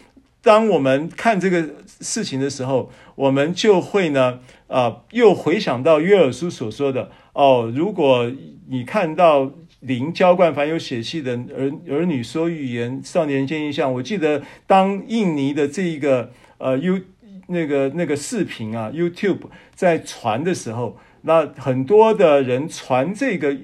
当我们看这个事情的时候，我们就会呢，啊、又回想到约尔书所说的哦，如果你看到灵浇灌凡有血气的儿儿女说预言，少年见异象。我记得当印尼的这一个呃 U 那个那个视频啊 YouTube 在传的时候，那很多的人传这个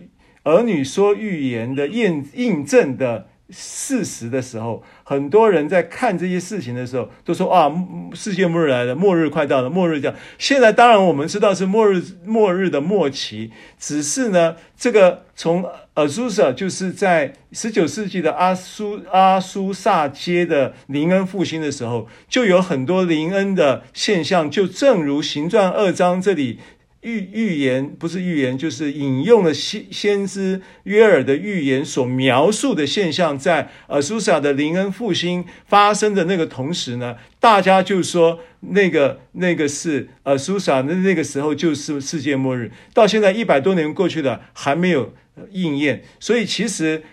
儿女说预言的验印证的。事实的时候，很多人在看这些事情的时候，都说啊，世界末日来了，末日快到了，末日这样。现在当然我们知道是末日，末日的末期，只是呢，这个从阿苏萨就是在十九世纪的阿苏阿苏萨街的灵恩复兴的时候，就有很多灵恩的现象，就正如行传二章这里。预预言不是预言，就是引用了先先知约尔的预言所描述的现象，在阿苏萨的灵恩复兴发生的那个同时呢，大家就说那个那个是阿苏萨的那个时候就是世界末日。到现在一百多年过去了，还没有应验，所以其实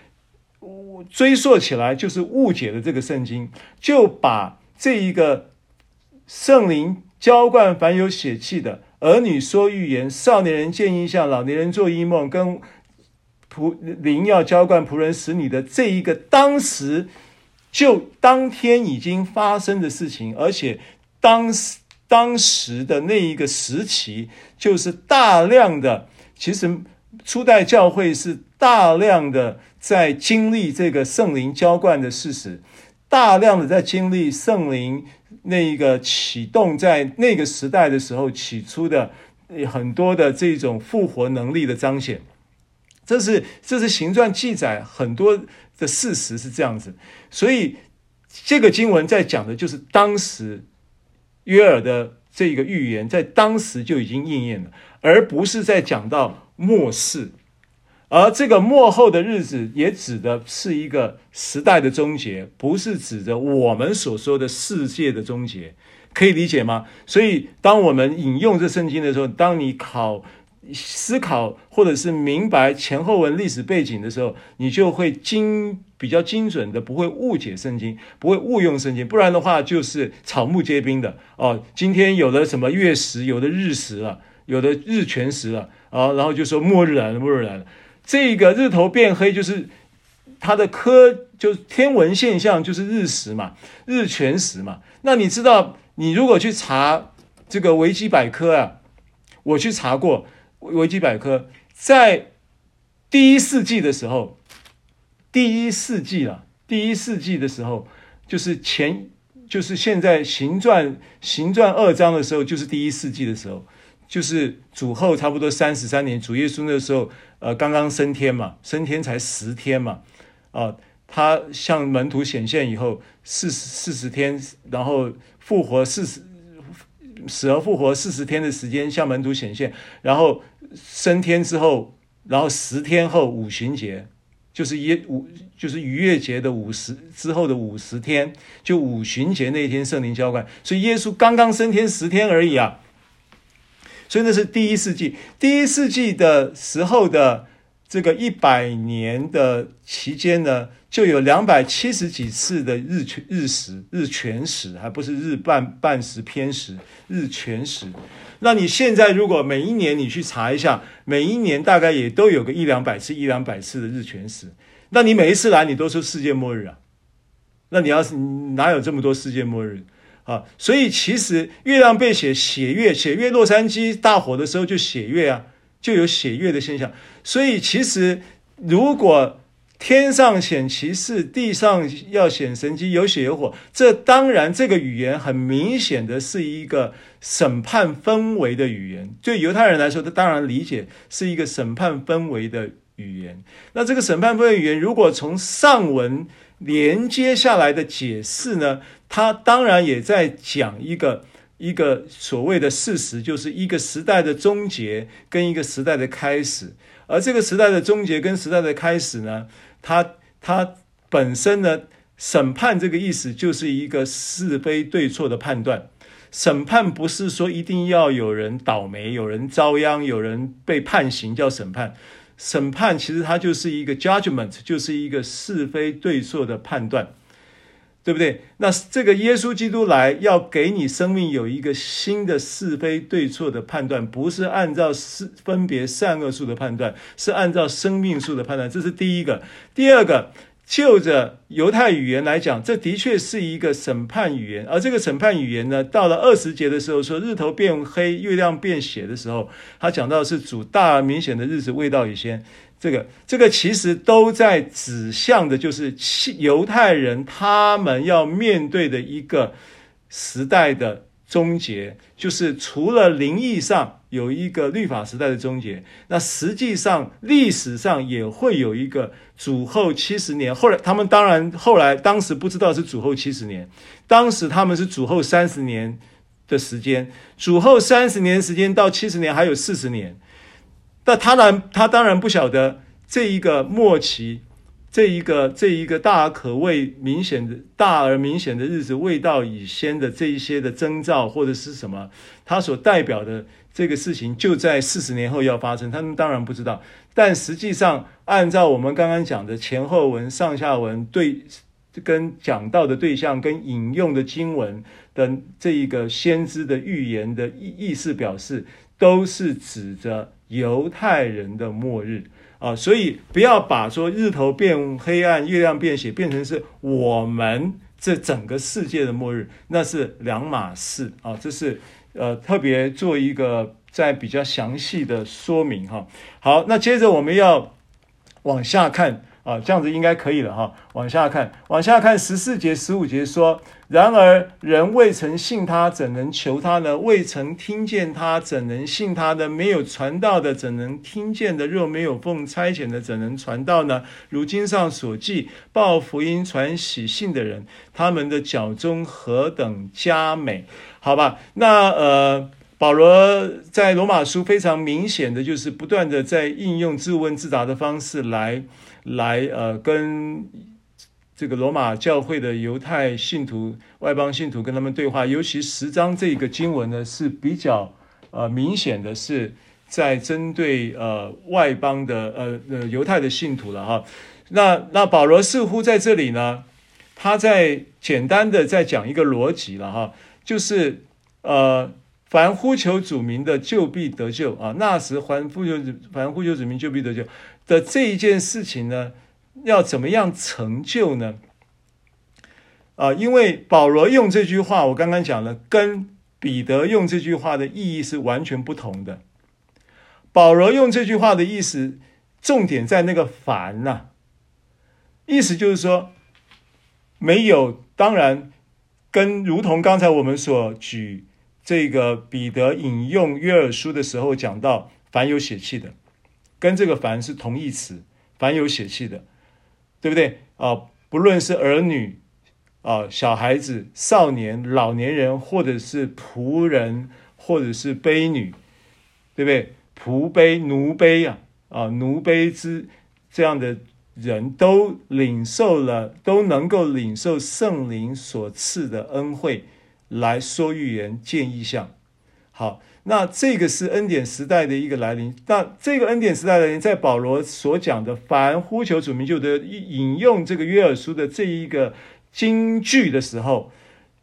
追溯起来就是误解了这个圣经，就把这一个圣灵浇灌凡有血气的。儿女说预言，少年人见异象，老年人做异梦，跟仆灵要浇灌仆人使女的这一个当时就当天已经发生的事情，而且当时当时的那一个时期，就是大量的，其实初代教会是大量的在经历这个圣灵浇灌的事实，大量的在经历圣灵。那一个启动在那个时代的时候起初的很多的这种复活能力的彰显，这是这是行传记载很多的事实是这样子，所以这个经文在讲的就是当时约尔的这个预言在当时就已经应验了，而不是在讲到末世。而这个末后的日子，也指的是一个时代的终结，不是指着我们所说的世界的终结，可以理解吗？所以，当我们引用这圣经的时候，当你考思考或者是明白前后文历史背景的时候，你就会精比较精准的，不会误解圣经，不会误用圣经。不然的话，就是草木皆兵的哦。今天有的什么月食，有的日食了，有的日全食了啊、然后就说末日来了，末日来了。这个日头变黑，就是它的科，就是天文现象，就是日食嘛，日全食嘛。那你知道，你如果去查这个维基百科啊，我去查过。维基百科在第一世纪的时候，第一世纪了，第一世纪的时候，就是前，就是现在行传行传二章的时候，就是第一世纪的时候，就是主后差不多三十三年，主耶稣那时候，呃，刚刚升天嘛，升天才十天嘛，啊、他向门徒显现以后，四十四十天，然后复活四十，死而复活四十天的时间向门徒显现，然后。升天之后，然后十天后五旬节，就是耶五，就是逾越节的五十之后的五十天，就五旬节那一天圣灵浇灌，所以耶稣刚刚升天十天而已啊，所以那是第一世纪，第一世纪的时候的这个一百年的期间呢，就有两百七十几次的日全日食日全食，还不是日半半食偏食，日全食。那你现在如果每一年你去查一下，每一年大概也都有个一两百次、一两百次的日全食。那你每一次来，你都说世界末日啊？那你要是哪有这么多世界末日啊？所以其实月亮被写血月，血月洛杉矶大火的时候就血月啊，就有血月的现象。所以其实如果天上显奇事，地上要显神迹，有血有火。这当然，这个语言很明显的是一个审判氛围的语言。对犹太人来说，他当然理解是一个审判氛围的语言。那这个审判氛围语言，如果从上文连接下来的解释呢，他当然也在讲一个一个所谓的事实，就是一个时代的终结跟一个时代的开始。而这个时代的终结跟时代的开始呢，它它本身呢，审判这个意思就是一个是非对错的判断。审判不是说一定要有人倒霉、有人遭殃、有人被判刑叫审判。审判其实它就是一个 judgment，就是一个是非对错的判断。对不对？那这个耶稣基督来要给你生命有一个新的是非对错的判断，不是按照是分别善恶数的判断，是按照生命数的判断。这是第一个。第二个，就着犹太语言来讲，这的确是一个审判语言。而这个审判语言呢，到了二十节的时候，说日头变黑，月亮变血的时候，他讲到是主大而明显的日子未到以先。这个这个其实都在指向的，就是犹太人他们要面对的一个时代的终结，就是除了灵意上有一个律法时代的终结，那实际上历史上也会有一个主后七十年。后来他们当然后来当时不知道是主后七十年，当时他们是主后三十年的时间，主后三十年时间到七十年还有四十年。但他然，他当然不晓得这一个末期，这一个这一个大可谓、明显的大而明显的日子未到以先的这一些的征兆或者是什么，他所代表的这个事情就在四十年后要发生，他们当然不知道。但实际上，按照我们刚刚讲的前后文、上下文对跟讲到的对象跟引用的经文的这一个先知的预言的意意思表示，都是指着。犹太人的末日啊，所以不要把说日头变黑暗、月亮变血变成是我们这整个世界的末日，那是两码事啊。这是呃特别做一个在比较详细的说明哈。好，那接着我们要往下看。啊，这样子应该可以了哈。往下看，往下看十四节、十五节说：然而人未曾信他，怎能求他呢？未曾听见他，怎能信他呢？没有传道的，怎能听见的？若没有奉差遣的，怎能传道呢？如经上所记，报福音、传喜信的人，他们的脚踪何等佳美！好吧，那呃，保罗在罗马书非常明显的就是不断的在应用自问自答的方式来。来，呃，跟这个罗马教会的犹太信徒、外邦信徒跟他们对话，尤其十章这个经文呢是比较呃明显的是在针对呃外邦的呃呃犹太的信徒了哈。那那保罗似乎在这里呢，他在简单的在讲一个逻辑了哈，就是呃凡呼求主名的就必得救啊，那时凡呼求凡呼求主名就必得救的这一件事情呢，要怎么样成就呢？啊，因为保罗用这句话，我刚刚讲了，跟彼得用这句话的意义是完全不同的。保罗用这句话的意思，重点在那个凡呐、意思就是说，没有，当然，跟如同刚才我们所举这个彼得引用约尔书的时候讲到，凡有血气的，跟这个凡是同义词，凡有血气的，对不对？啊，不论是儿女。啊，小孩子、少年、老年人，或者是仆人，或者是婢女，对不对？仆婢、奴婢啊，啊，奴婢之这样的人都领受了，都能够领受圣灵所赐的恩惠，来说预言、见异象。好，那这个是恩典时代的一个来临。那这个恩典时代的人，在保罗所讲的“凡呼求主名就得”引用这个约尔书的这一个。金句的时候，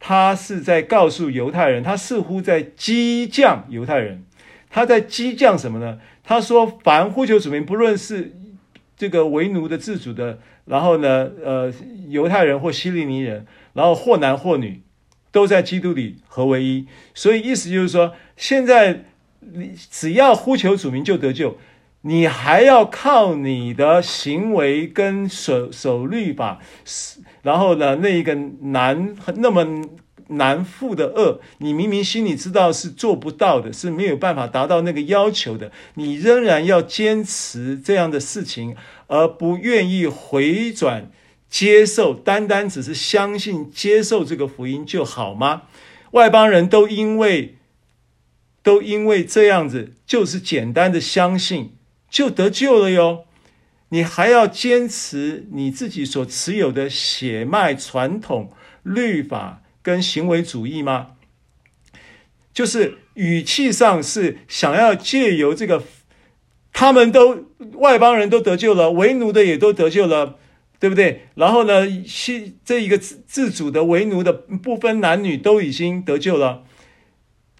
他是在告诉犹太人，他似乎在激将犹太人。他在激将什么呢？他说：“凡呼求主名，不论是这个为奴的、自主的，然后呢，呃，犹太人或希利尼人，然后或男或女，都在基督里合为一。所以意思就是说，现在你只要呼求主名就得救。”你还要靠你的行为跟守守律法，然后呢，那一个难那么难负的恶，你明明心里知道是做不到的，是没有办法达到那个要求的，你仍然要坚持这样的事情，而不愿意回转接受，单单只是相信接受这个福音就好吗？外邦人都因为都因为这样子，就是简单的相信。就得救了哟！你还要坚持你自己所持有的血脉传统、律法跟行为主义吗？就是语气上是想要借由这个，他们都外邦人都得救了，为奴的也都得救了，对不对？然后呢，是这一个自自主的为奴的不分男女都已经得救了。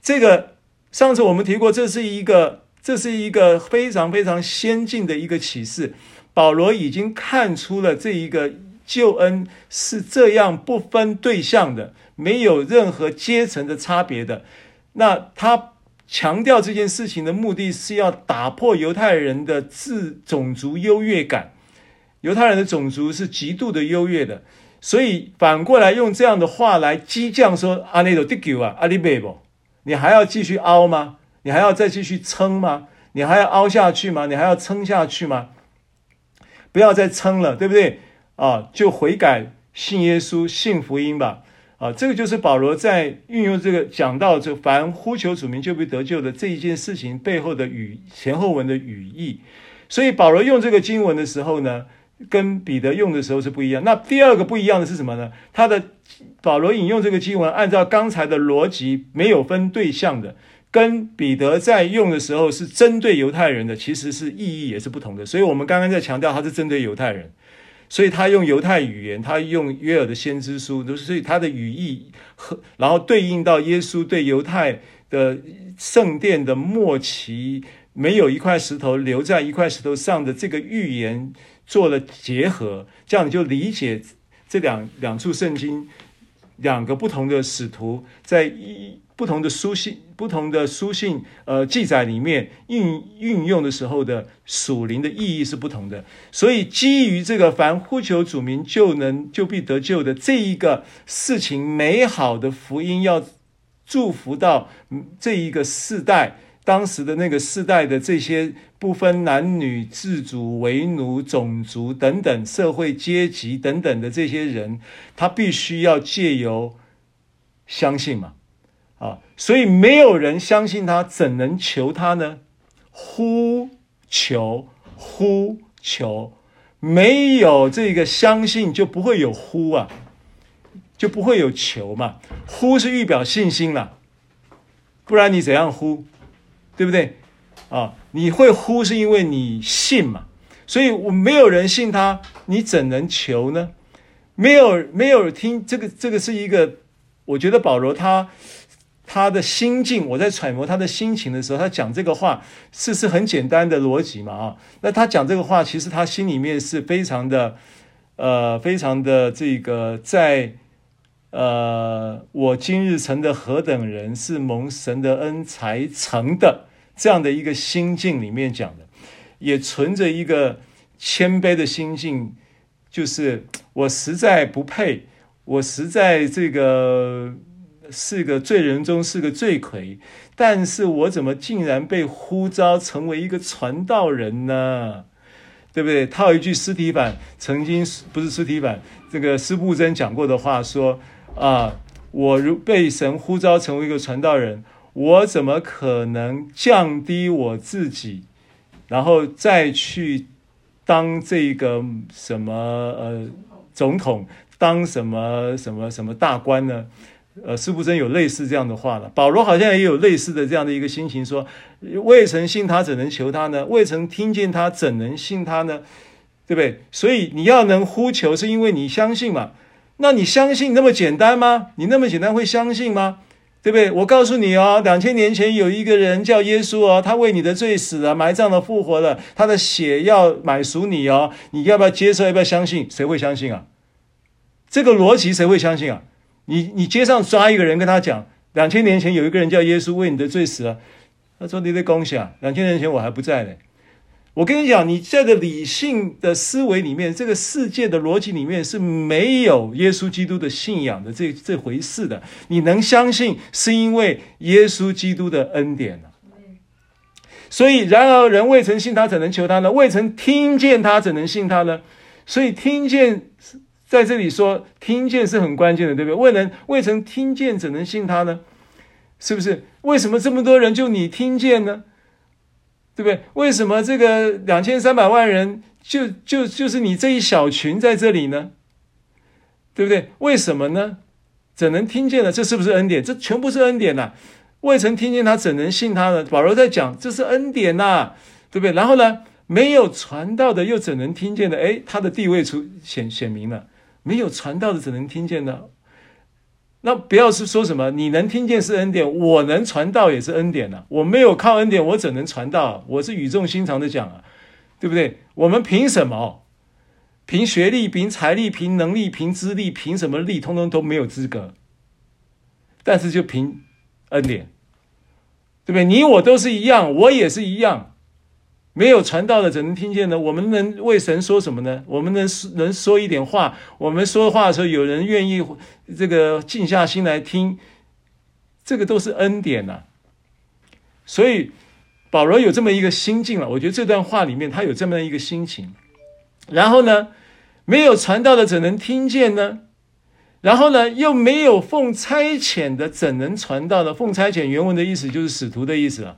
这个上次我们提过，这是一个。这是一个非常非常先进的一个启示，保罗已经看出了这一个救恩是这样不分对象的，没有任何阶层的差别的。那他强调这件事情的目的是要打破犹太人的自种族优越感，犹太人的种族是极度的优越的，所以反过来用这样的话来激将说：“阿内多迪狗啊，阿里贝不，你还要继续凹吗？”你还要再继续撑吗？你还要凹下去吗？你还要撑下去吗？不要再撑了，对不对？啊，就悔改，信耶稣，信福音吧。啊，这个就是保罗在运用这个讲到这凡呼求主名就必得救的这一件事情背后的语前后文的语义。所以保罗用这个经文的时候呢，跟彼得用的时候是不一样。那第二个不一样的是什么呢？他的保罗引用这个经文，按照刚才的逻辑，没有分对象的。跟彼得在用的时候是针对犹太人的，其实是意义也是不同的。所以我们刚刚在强调他是针对犹太人，所以他用犹太语言，他用约尔的先知书，都是所以他的语义和然后对应到耶稣对犹太的圣殿的末期没有一块石头留在一块石头上的这个预言做了结合，这样你就理解这两两处圣经两个不同的使徒在一。不同的书信，不同的书信，呃，记载里面运运用的时候的属灵的意义是不同的。所以，基于这个凡呼求主名就能就必得救的这一个事情，美好的福音要祝福到这一个世代，当时的那个世代的这些不分男女、自主为奴、种族等等、社会阶级等等的这些人，他必须要借由相信嘛。啊，所以没有人相信他，怎能求他呢？呼求，呼求，没有这个相信，就不会有呼啊，就不会有求嘛。呼是预表信心了，不然你怎样呼？对不对？啊，你会呼是因为你信嘛，所以我没有人信他，你怎能求呢？没有没有听这个这个是一个，我觉得保罗他他的心境，我在揣摩他的心情的时候，他讲这个话是是很简单的逻辑嘛啊，那他讲这个话，其实他心里面是非常的呃非常的这个在呃我今日成的何等人，是蒙神的恩才成的这样的一个心境里面讲的，也存着一个谦卑的心境。就是我实在不配，我实在这个是个罪人中是个罪魁，但是我怎么竟然被呼召成为一个传道人呢？对不对？套一句司提反曾经不是司提反，这个司布真讲过的话说啊，我如被神呼召成为一个传道人，我怎么可能降低我自己，然后再去？当这个什么呃总统，当什么什么什么大官呢？呃，司布真有类似这样的话了。保罗好像也有类似的这样的一个心情，说：未曾信他，怎能求他呢？未曾听见他，怎能信他呢？对不对？所以你要能呼求，是因为你相信嘛？那你相信那么简单吗？你那么简单会相信吗？对不对？我告诉你哦，两千年前有一个人叫耶稣哦，他为你的罪死了，埋葬了，复活了，他的血要买赎你哦，你要不要接受？要不要相信？谁会相信啊？这个逻辑谁会相信啊？你你街上抓一个人跟他讲，两千年前有一个人叫耶稣为你的罪死了，他说你得恭喜啊，两千年前我还不在呢。我跟你讲，你在这个理性的思维里面，这个世界的逻辑里面是没有耶稣基督的信仰的这这回事的。你能相信，是因为耶稣基督的恩典。所以，然而人未曾信他，怎能求他呢？未曾听见他，怎能信他呢？所以，听见在这里说，听见是很关键的，对不对？未能未曾听见，怎能信他呢？是不是？为什么这么多人就你听见呢？对不对？为什么这个两千三百万人就就就是你这一小群在这里呢？对不对？为什么呢？怎能听见呢？这是不是恩典？这全部是恩典呐、未曾听见他，怎能信他呢？保罗在讲，这是恩典呐、对不对？然后呢，没有传道的，又怎能听见呢？诶，他的地位出显显明了，没有传道的，怎能听见呢？那不要是说什么你能听见是恩典，我能传道也是恩典呐、我没有靠恩典，我怎能传道？我是语重心长的讲啊，对不对？我们凭什么？凭学历、凭财力、凭能力、凭资历、凭什么力？通通都没有资格。但是就凭恩典，对不对？你我都是一样，我也是一样。没有传道的怎能听见呢？我们能为神说什么呢？我们能能说一点话？我们说话的时候，有人愿意这个静下心来听，这个都是恩典呐、所以保罗有这么一个心境了。我觉得这段话里面他有这么一个心情。然后呢，没有传道的怎能听见呢？然后呢，又没有奉差遣的怎能传道呢？奉差遣原文的意思就是使徒的意思啊。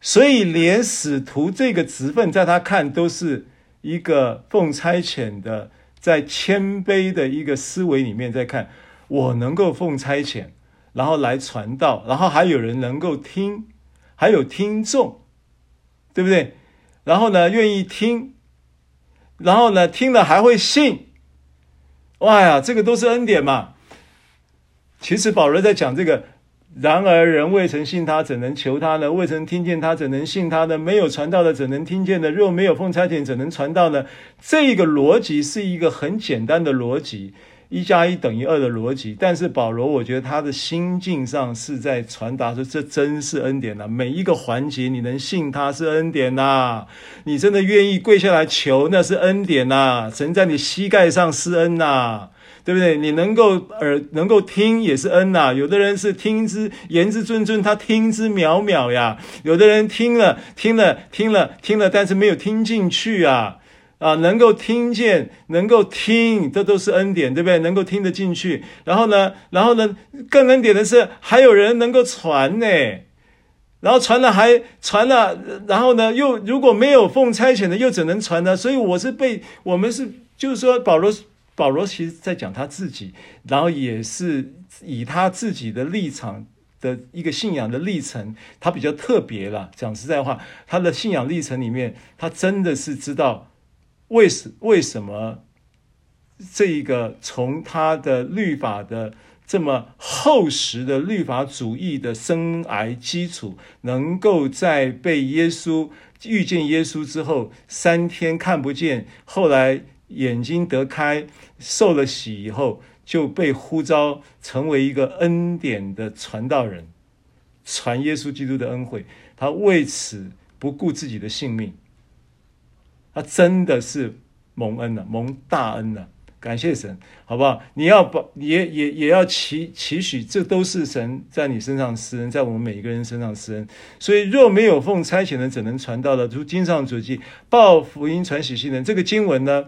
所以，连使徒这个职分，在他看都是一个奉差遣的，在谦卑的一个思维里面，在看我能够奉差遣，然后来传道，然后还有人能够听，还有听众，对不对？然后呢，愿意听，然后呢，听了还会信，哇呀，这个都是恩典嘛。其实保罗在讲这个。然而人未曾信他，怎能求他呢？未曾听见他，怎能信他呢？没有传道的，怎能听见呢？若没有奉差遣，怎能传道呢？这个逻辑是一个很简单的逻辑，一加一等于二的逻辑。但是保罗，我觉得他的心境上是在传达说，这真是恩典呐、每一个环节，你能信他是恩典呐、你真的愿意跪下来求，那是恩典呐、神在你膝盖上施恩呐、对不对？你能够耳能够听也是恩呐、有的人是听之言之谆谆，他听之渺渺呀。有的人听了听了听了听了，但是没有听进去啊啊！能够听见，能够听，这都是恩典，对不对？能够听得进去。然后呢，然后呢，更恩典的是还有人能够传呢。然后传了还传了，然后呢，又如果没有奉差遣的，又怎能传呢？所以我是被我们是就是说保罗。保罗其实在讲他自己，然后也是以他自己的立场的一个信仰的历程，他比较特别了。讲实在话，他的信仰历程里面，他真的是知道为什为什么这一个从他的律法的这么厚实的律法主义的生癌基础，能够在被耶稣遇见耶稣之后三天看不见，后来眼睛得开，受了洗以后。就被呼召成为一个恩典的传道人，传耶稣基督的恩惠。他为此不顾自己的性命，他真的是蒙恩了，蒙大恩了。感谢神，好不好？你要把也也也要期期许，这都是神在你身上施恩，在我们每一个人身上施恩。所以若没有奉差遣的，怎能传道的？如经上所记，报福音传喜信的这个经文呢？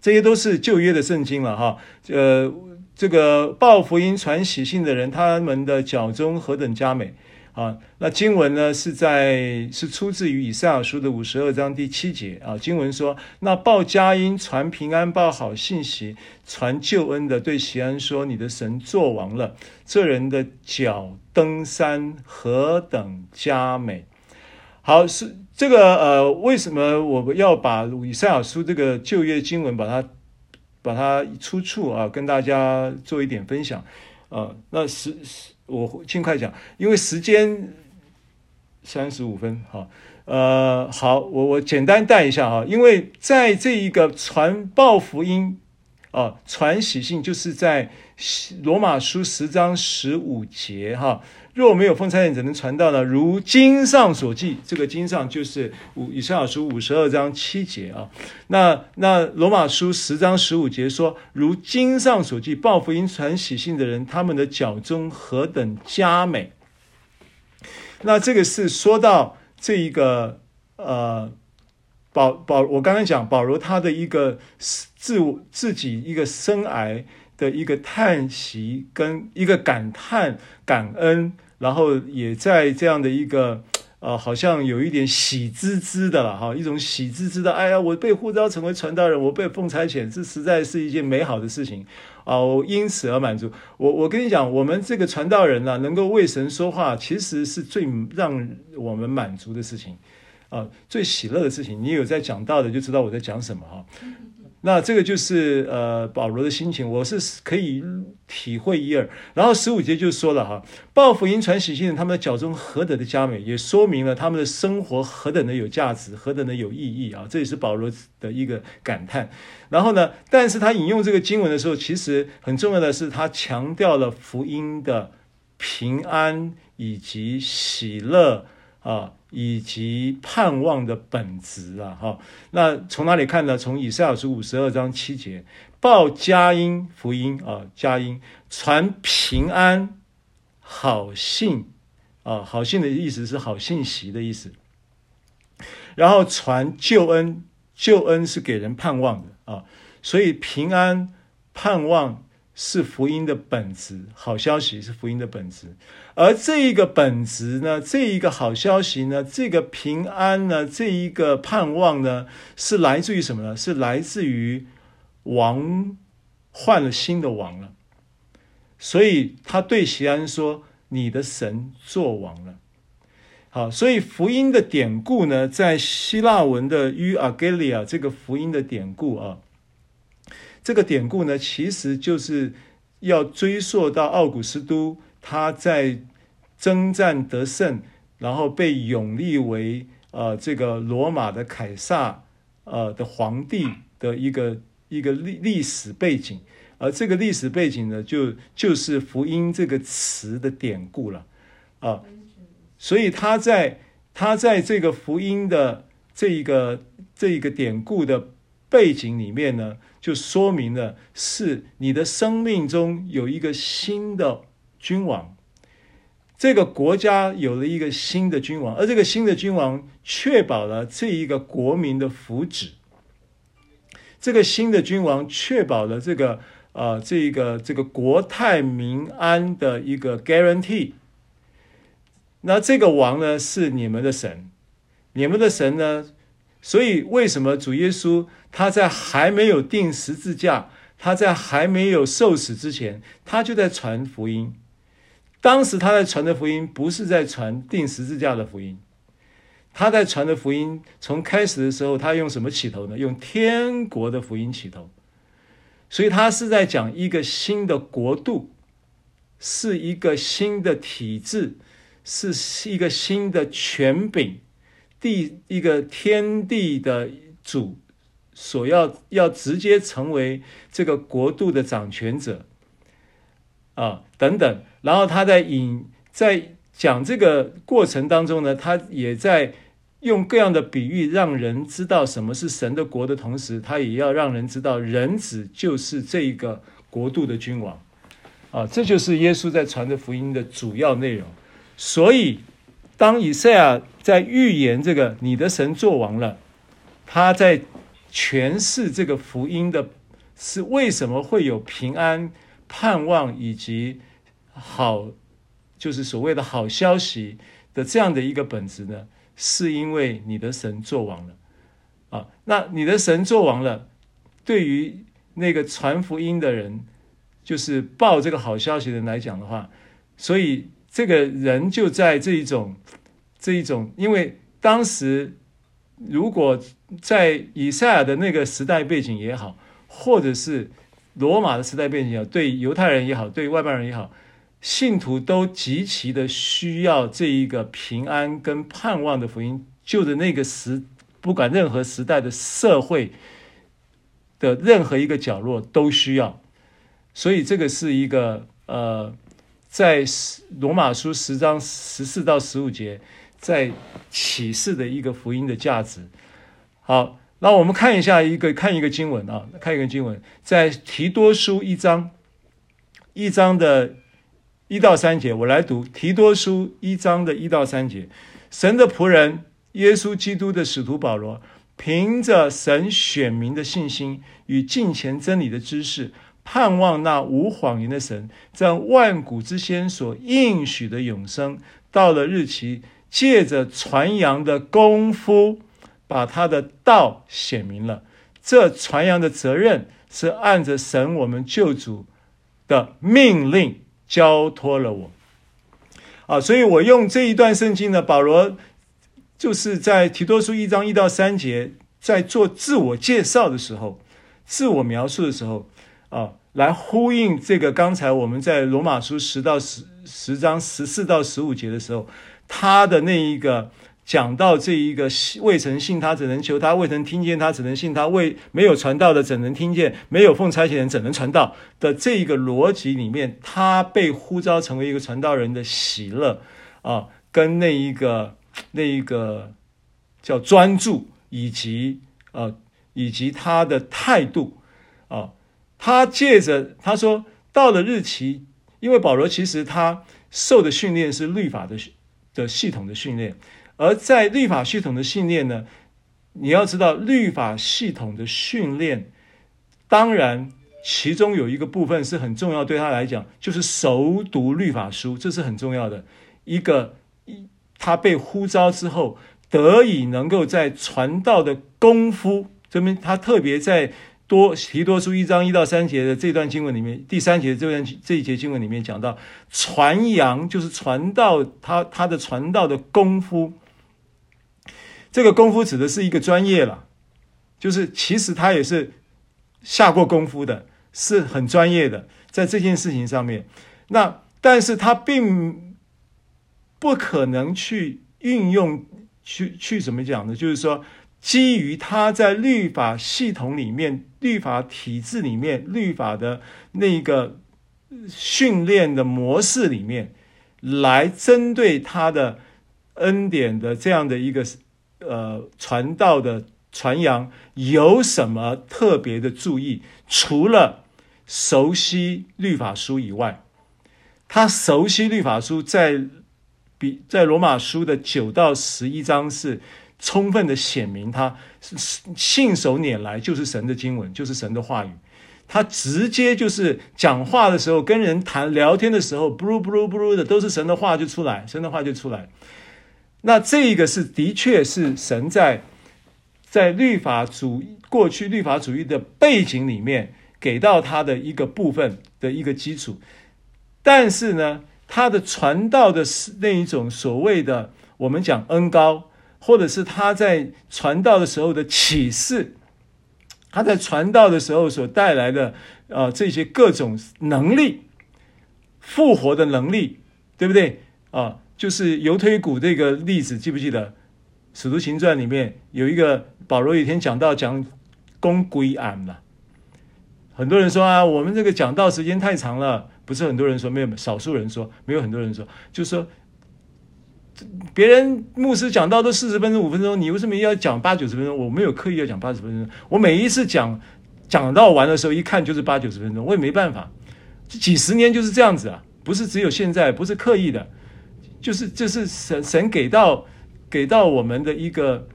这些都是旧约的圣经了哈，呃，这个报福音传喜信的人，他们的脚中何等佳美啊！那经文呢是在是出自于以赛亚书的五十二章第七节啊。经文说：“那报佳音、传平安、报好信息、传救恩的，对锡安说：你的神作王了。这人的脚登山何等佳美！”好，是这个呃，为什么我们要把以赛亚书这个旧约经文把它把它出处啊，跟大家做一点分享啊、呃？那时我尽快讲，因为时间三十五分哈，呃，好，我我简单带一下哈，因为在这一个传报福音啊，传喜信，就是在罗马书十章十五节哈。若没有奉差遣，怎能传道呢？如经上所记，这个经上就是五以赛亚书五十二章七节啊。那那罗马书十章十五节说，如经上所记，报福音传喜信的人，他们的脚中何等佳美。那这个是说到这一个呃保保，我刚刚讲保罗他的一个自我自己一个生涯。的一个叹息跟一个感叹感恩，然后也在这样的一个呃，好像有一点喜滋滋的了哈，一种喜滋滋的，哎呀，我被呼召成为传道人，我被奉差遣，这实在是一件美好的事情啊！我因此而满足。我我跟你讲，我们这个传道人呢、能够为神说话，其实是最让我们满足的事情啊，最喜乐的事情。你有在讲道的，就知道我在讲什么哈。那这个就是呃保罗的心情，我是可以体会一二。然后十五节就说了哈，报福音传喜信，他们的脚中何等的佳美，也说明了他们的生活何等的有价值，何等的有意义啊！这也是保罗的一个感叹。然后呢，但是他引用这个经文的时候，其实很重要的是他强调了福音的平安以及喜乐啊。以及盼望的本质啊，哈，那从哪里看呢？从以赛亚书五十二章七节，报佳音福音啊，佳音传平安好信啊，好信的意思是好信息的意思。然后传救恩，救恩是给人盼望的啊，所以平安盼望。是福音的本质，好消息是福音的本质，而这一个本质呢，这一个好消息呢，这个平安呢，这一个盼望呢，是来自于什么呢？是来自于王换了新的王了，所以他对锡安说：“你的神作王了。”好，所以福音的典故呢，在希腊文的 euangelion 这个福音的典故啊。这个典故呢，其实就是要追溯到奥古斯都，他在征战得胜，然后被拥立为呃这个罗马的凯撒呃的皇帝的一个一个历历史背景，而这个历史背景呢，就就是福音这个词的典故了啊，所以他在他在这个福音的这一个这一个典故的背景里面呢。就说明了是你的生命中有一个新的君王，这个国家有了一个新的君王，而这个新的君王确保了这一个国民的福祉。这个新的君王确保了这个呃这一个这个国泰民安的一个 guarantee。那这个王呢，是你们的神，你们的神呢？所以，为什么主耶稣他在还没有钉十字架，他在还没有受死之前，他就在传福音。当时他在传的福音不是在传钉十字架的福音，他在传的福音从开始的时候，他用什么起头呢？用天国的福音起头，所以他是在讲一个新的国度，是一个新的体制，是一个新的权柄，第一个天地的主所要要直接成为这个国度的掌权者。啊，等等，然后他在引在讲这个过程当中呢，他也在用各样的比喻，让人知道什么是神的国的同时，他也要让人知道人子就是这个国度的君王。啊，这就是耶稣在传的福音的主要内容。所以，当以赛亚在预言这个你的神作王了，他在诠释这个福音的是为什么会有平安。盼望以及好，就是所谓的好消息的这样的一个本质呢，是因为你的神作王了啊。那你的神作王了，对于那个传福音的人，就是报这个好消息的人来讲的话，所以这个人就在这一种这一种，因为当时如果在以赛亚的那个时代背景也好，或者是。罗马的时代背景也好，对犹太人也好，对外邦人也好，信徒都极其的需要这一个平安跟盼望的福音，就的那个时，不管任何时代的社会的任何一个角落都需要，所以这个是一个呃，在罗马书十章十四到十五节在启示的一个福音的价值。好。那我们看一下一个看一个经文啊，看一个经文，在提多书一章一章的一到三节，我来读提多书一章的一到三节。神的仆人耶稣基督的使徒保罗，凭着神选民的信心与敬虔真理的知识，盼望那无谎言的神在万古之先所应许的永生，到了日期，借着传扬的功夫。把他的道显明了，这传扬的责任是按着神我们救主的命令交托了我。啊，所以我用这一段圣经呢，保罗就是在提多书一章一到三节，在做自我介绍的时候，自我描述的时候，啊，来呼应这个刚才我们在罗马书十到十十章十四到十五节的时候，他的那一个。讲到这一个未曾信他，怎能求他；未曾听见他，怎能信他；未没有传道的，怎能听见；没有奉差遣人，怎能传道的这一个逻辑里面，他被呼召成为一个传道人的喜乐啊，跟那一个那一个叫专注，以及呃以及他的态度啊，他借着他说到了日期，因为保罗其实他受的训练是律法的的系统的训练。而在律法系统的训练呢，你要知道律法系统的训练，当然其中有一个部分是很重要，对他来讲就是熟读律法书，这是很重要的一个。他被呼召之后，得以能够在传道的功夫这边，他特别在多提多书一章一到三节的这段经文里面，第三节这段这一节经文里面讲到传扬，就是传道他他的传道的功夫。这个功夫指的是一个专业了，就是其实他也是下过功夫的，是很专业的，在这件事情上面。那但是他并不可能去运用，去去怎么讲呢？就是说，基于他在律法系统里面、律法体制里面、律法的那个训练的模式里面，来针对他的恩典的这样的一个。呃，传道的传扬有什么特别的注意？除了熟悉律法书以外，他熟悉律法书在比在罗马书的九到十一章是充分的显明，他信手拈来就是神的经文，就是神的话语。他直接就是讲话的时候，跟人谈聊天的时候，布鲁布鲁布鲁的，都是神的话就出来，神的话就出来。那这个是的确是神在在律法主过去律法主义的背景里面给到他的一个部分的一个基础，但是呢，他的传道的是那一种所谓的我们讲恩高，或者是他在传道的时候的启示，他在传道的时候所带来的呃这些各种能力，复活的能力，对不对啊？就是犹推古这个例子，记不记得《使徒行传》里面有一个保罗有一天讲到讲公归案了，很多人说啊，我们这个讲道时间太长了。不是很多人说，没有少数人说，没有很多人说，就是说，别人牧师讲道都四十分钟、五分钟，你为什么要讲八九十分钟？我没有刻意要讲八十分钟，我每一次讲讲到完的时候，一看就是八九十分钟，我也没办法，几十年就是这样子啊，不是只有现在，不是刻意的，就是这、就是神神给到给到我们的一个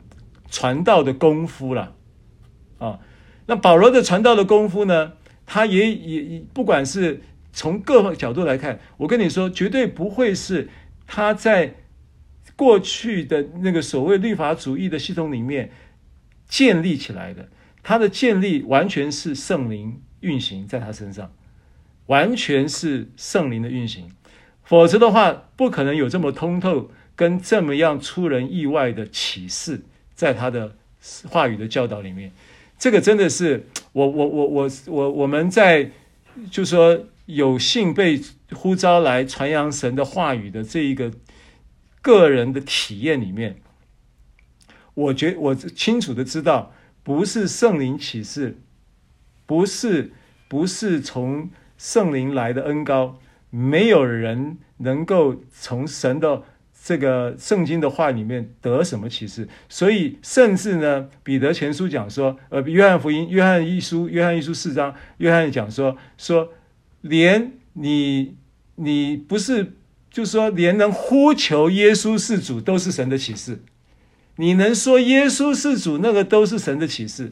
传道的功夫了啊。那保罗的传道的功夫呢，他也也不管是。从各个角度来看，我跟你说，绝对不会是他在过去的那个所谓律法主义的系统里面建立起来的。他的建立完全是圣灵运行在他身上，完全是圣灵的运行。否则的话，不可能有这么通透跟这么样出人意外的启示在他的话语的教导里面。这个真的是我我我我我我们在就说。有幸被呼召来传扬神的话语的这一个个人的体验里面，我觉我清楚的知道，不是圣灵启示，不是不是从圣灵来的恩膏，没有人能够从神的这个圣经的话里面得什么启示。所以，甚至呢，彼得前书讲说，呃，约翰福音、约翰一书、约翰一书四章，约翰讲说说。连你，你不是，就说，连能呼求耶稣是主都是神的启示。你能说耶稣是主，那个都是神的启示，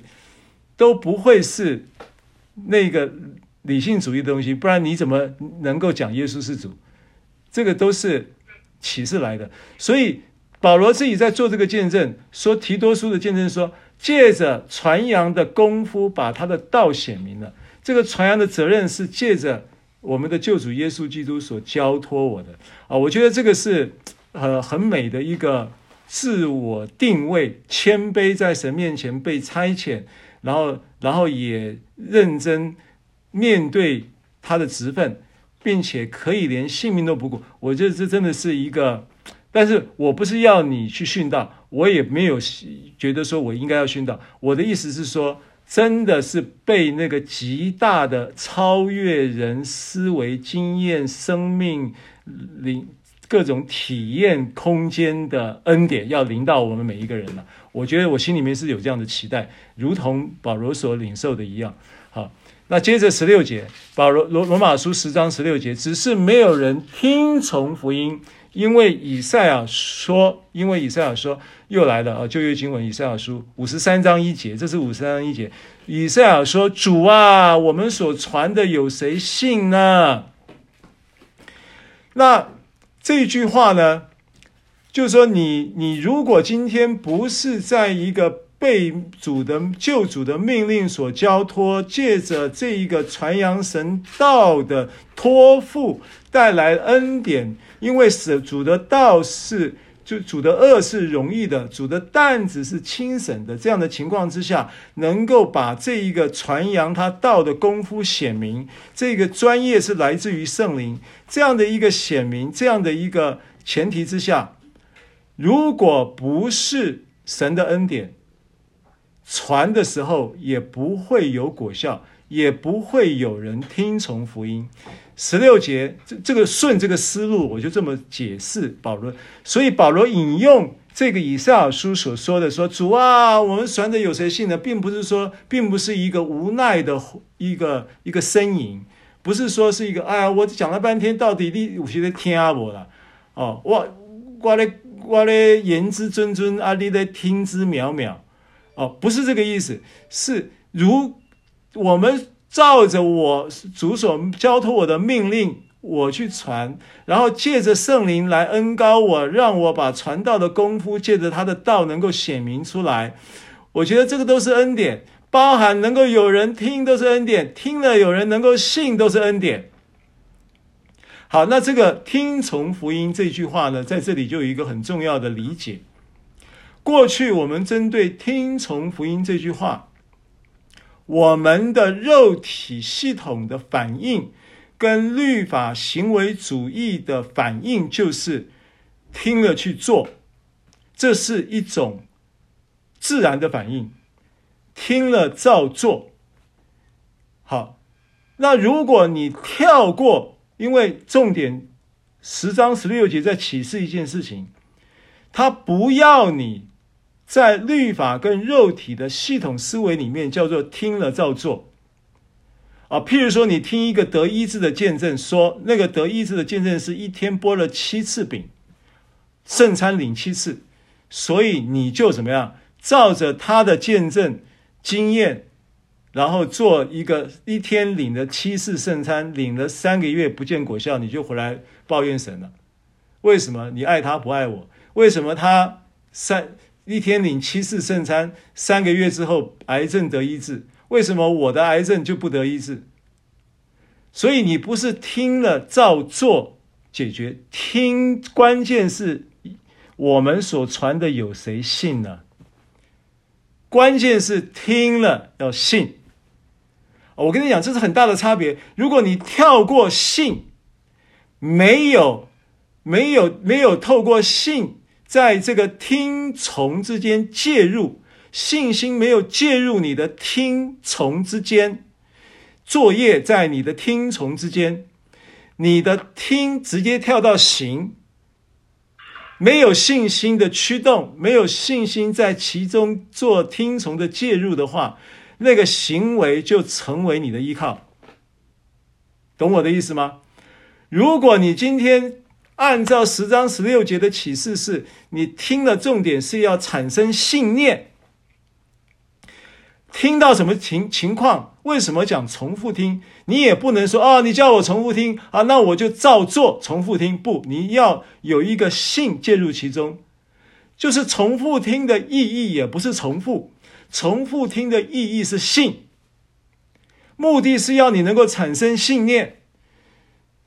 都不会是那个理性主义的东西。不然你怎么能够讲耶稣是主？这个都是启示来的。所以保罗自己在做这个见证，说提多书的见证说，借着传扬的功夫，把他的道显明了。这个传扬的责任是借着我们的救主耶稣基督所交托我的啊，我觉得这个是呃很美的一个自我定位、谦卑在神面前被差遣，然后然后也认真面对他的职分，并且可以连性命都不顾。我觉得这真的是一个，但是我不是要你去殉道，我也没有觉得说我应该要殉道。我的意思是说。真的是被那个极大的超越人思维、经验、生命临各种体验空间的恩典，要临到我们每一个人了。我觉得我心里面是有这样的期待，如同保罗所领受的一样。好，那接着十六节，保罗罗罗马书十章十六节，只是没有人听从福音。因为以赛亚说，因为以赛亚说，又来了啊！旧约经文，以赛亚书五十三章一节，这是五十三章一节。以赛亚说：“主啊，我们所传的有谁信呢？”那这句话呢，就是说，你你如果今天不是在一个被主的救主的命令所交托，借着这一个传扬神道的托付带来恩典。因为使主的道是，就主的轭是容易的，主的担子是轻省的。这样的情况之下，能够把这一个传扬他道的功夫显明，这个专业是来自于圣灵。这样的一个显明，这样的一个前提之下，如果不是神的恩典，传的时候也不会有果效，也不会有人听从福音。十六节，这这个顺这个思路，我就这么解释保罗。所以保罗引用这个以赛尔书所说的说：“主啊，我们传的有谁信呢？”并不是说，并不是一个无奈的一个一个呻吟，不是说是一个哎呀，我讲了半天，到底你有谁在听我了？哦，我我咧我咧言之谆谆啊，你咧听之渺渺。哦，不是这个意思，是如我们。照着我主所交托我的命令，我去传，然后借着圣灵来恩膏我，让我把传道的功夫借着他的道能够显明出来。我觉得这个都是恩典，包含能够有人听都是恩典，听了有人能够信都是恩典。好，那这个听从福音这句话呢，在这里就有一个很重要的理解。过去我们针对听从福音这句话，我们的肉体系统的反应跟律法行为主义的反应，就是听了去做，这是一种自然的反应，听了照做。好，那如果你跳过，因为重点十章十六节在启示一件事情，他不要你。在律法跟肉体的系统思维里面，叫做听了照做啊。譬如说，你听一个得医治的见证，说那个得医治的见证是一天擘了七次饼，圣餐领七次，所以你就怎么样，照着他的见证经验，然后做一个一天领了七次圣餐，领了三个月不见果效，你就回来抱怨神了。为什么你爱他不爱我？为什么他三？一天领七次圣餐，三个月之后癌症得医治，为什么我的癌症就不得医治？所以你不是听了照做解决，听关键是我们所传的有谁信呢？关键是听了要信。我跟你讲，这是很大的差别。如果你跳过信，没有，没有，没有透过信。在这个听从之间介入，信心没有介入你的听从之间，作业在你的听从之间，你的听直接跳到行，没有信心的驱动，没有信心在其中做听从的介入的话，那个行为就成为你的依靠，懂我的意思吗？如果你今天。按照十章十六节的启示是，你听了重点是要产生信念。听到什么情情况？为什么讲重复听？你也不能说啊、哦，你叫我重复听啊，那我就照做重复听。不，你要有一个信介入其中。就是重复听的意义也不是重复，重复听的意义是信。目的是要你能够产生信念。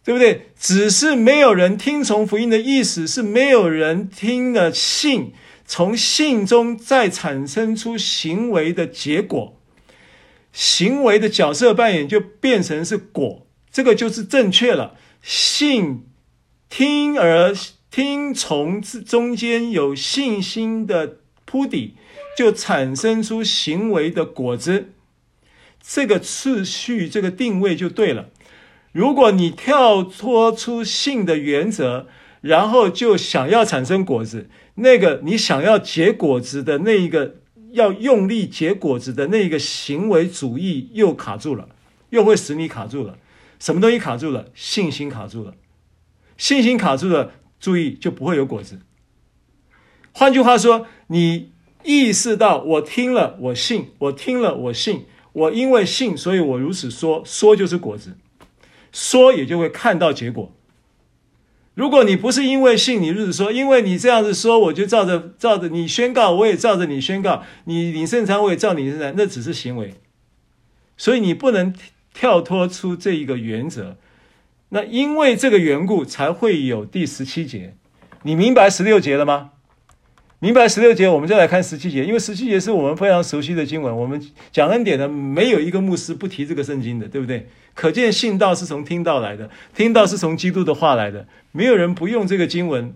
对不对？只是没有人听从福音的意思是没有人听了信，从信中再产生出行为的结果，行为的角色扮演就变成是果，这个就是正确了。信听而听从中间有信心的铺底，就产生出行为的果子，这个次序，这个定位就对了。如果你跳脱出信的原则，然后就想要产生果子，那个你想要结果子的那一个要用力结果子的那一个行为主义又卡住了，又会使你卡住了。什么东西卡住了？信心卡住了。信心卡住了，注意就不会有果子。换句话说，你意识到我听了，我信，我听了，我信，我因为信，所以我如此说，说就是果子。说也就会看到结果。如果你不是因为信，你日子说，因为你这样子说，我就照着照着你宣告，我也照着你宣告，你领圣餐，我也照你圣餐，那只是行为。所以你不能跳脱出这一个原则。那因为这个缘故，才会有第十七节。你明白十六节了吗？明白十六节，我们再来看十七节，因为十七节是我们非常熟悉的经文。我们讲恩典的，没有一个牧师不提这个圣经的，对不对？可见信道是从听道来的，听道是从基督的话来的，没有人不用这个经文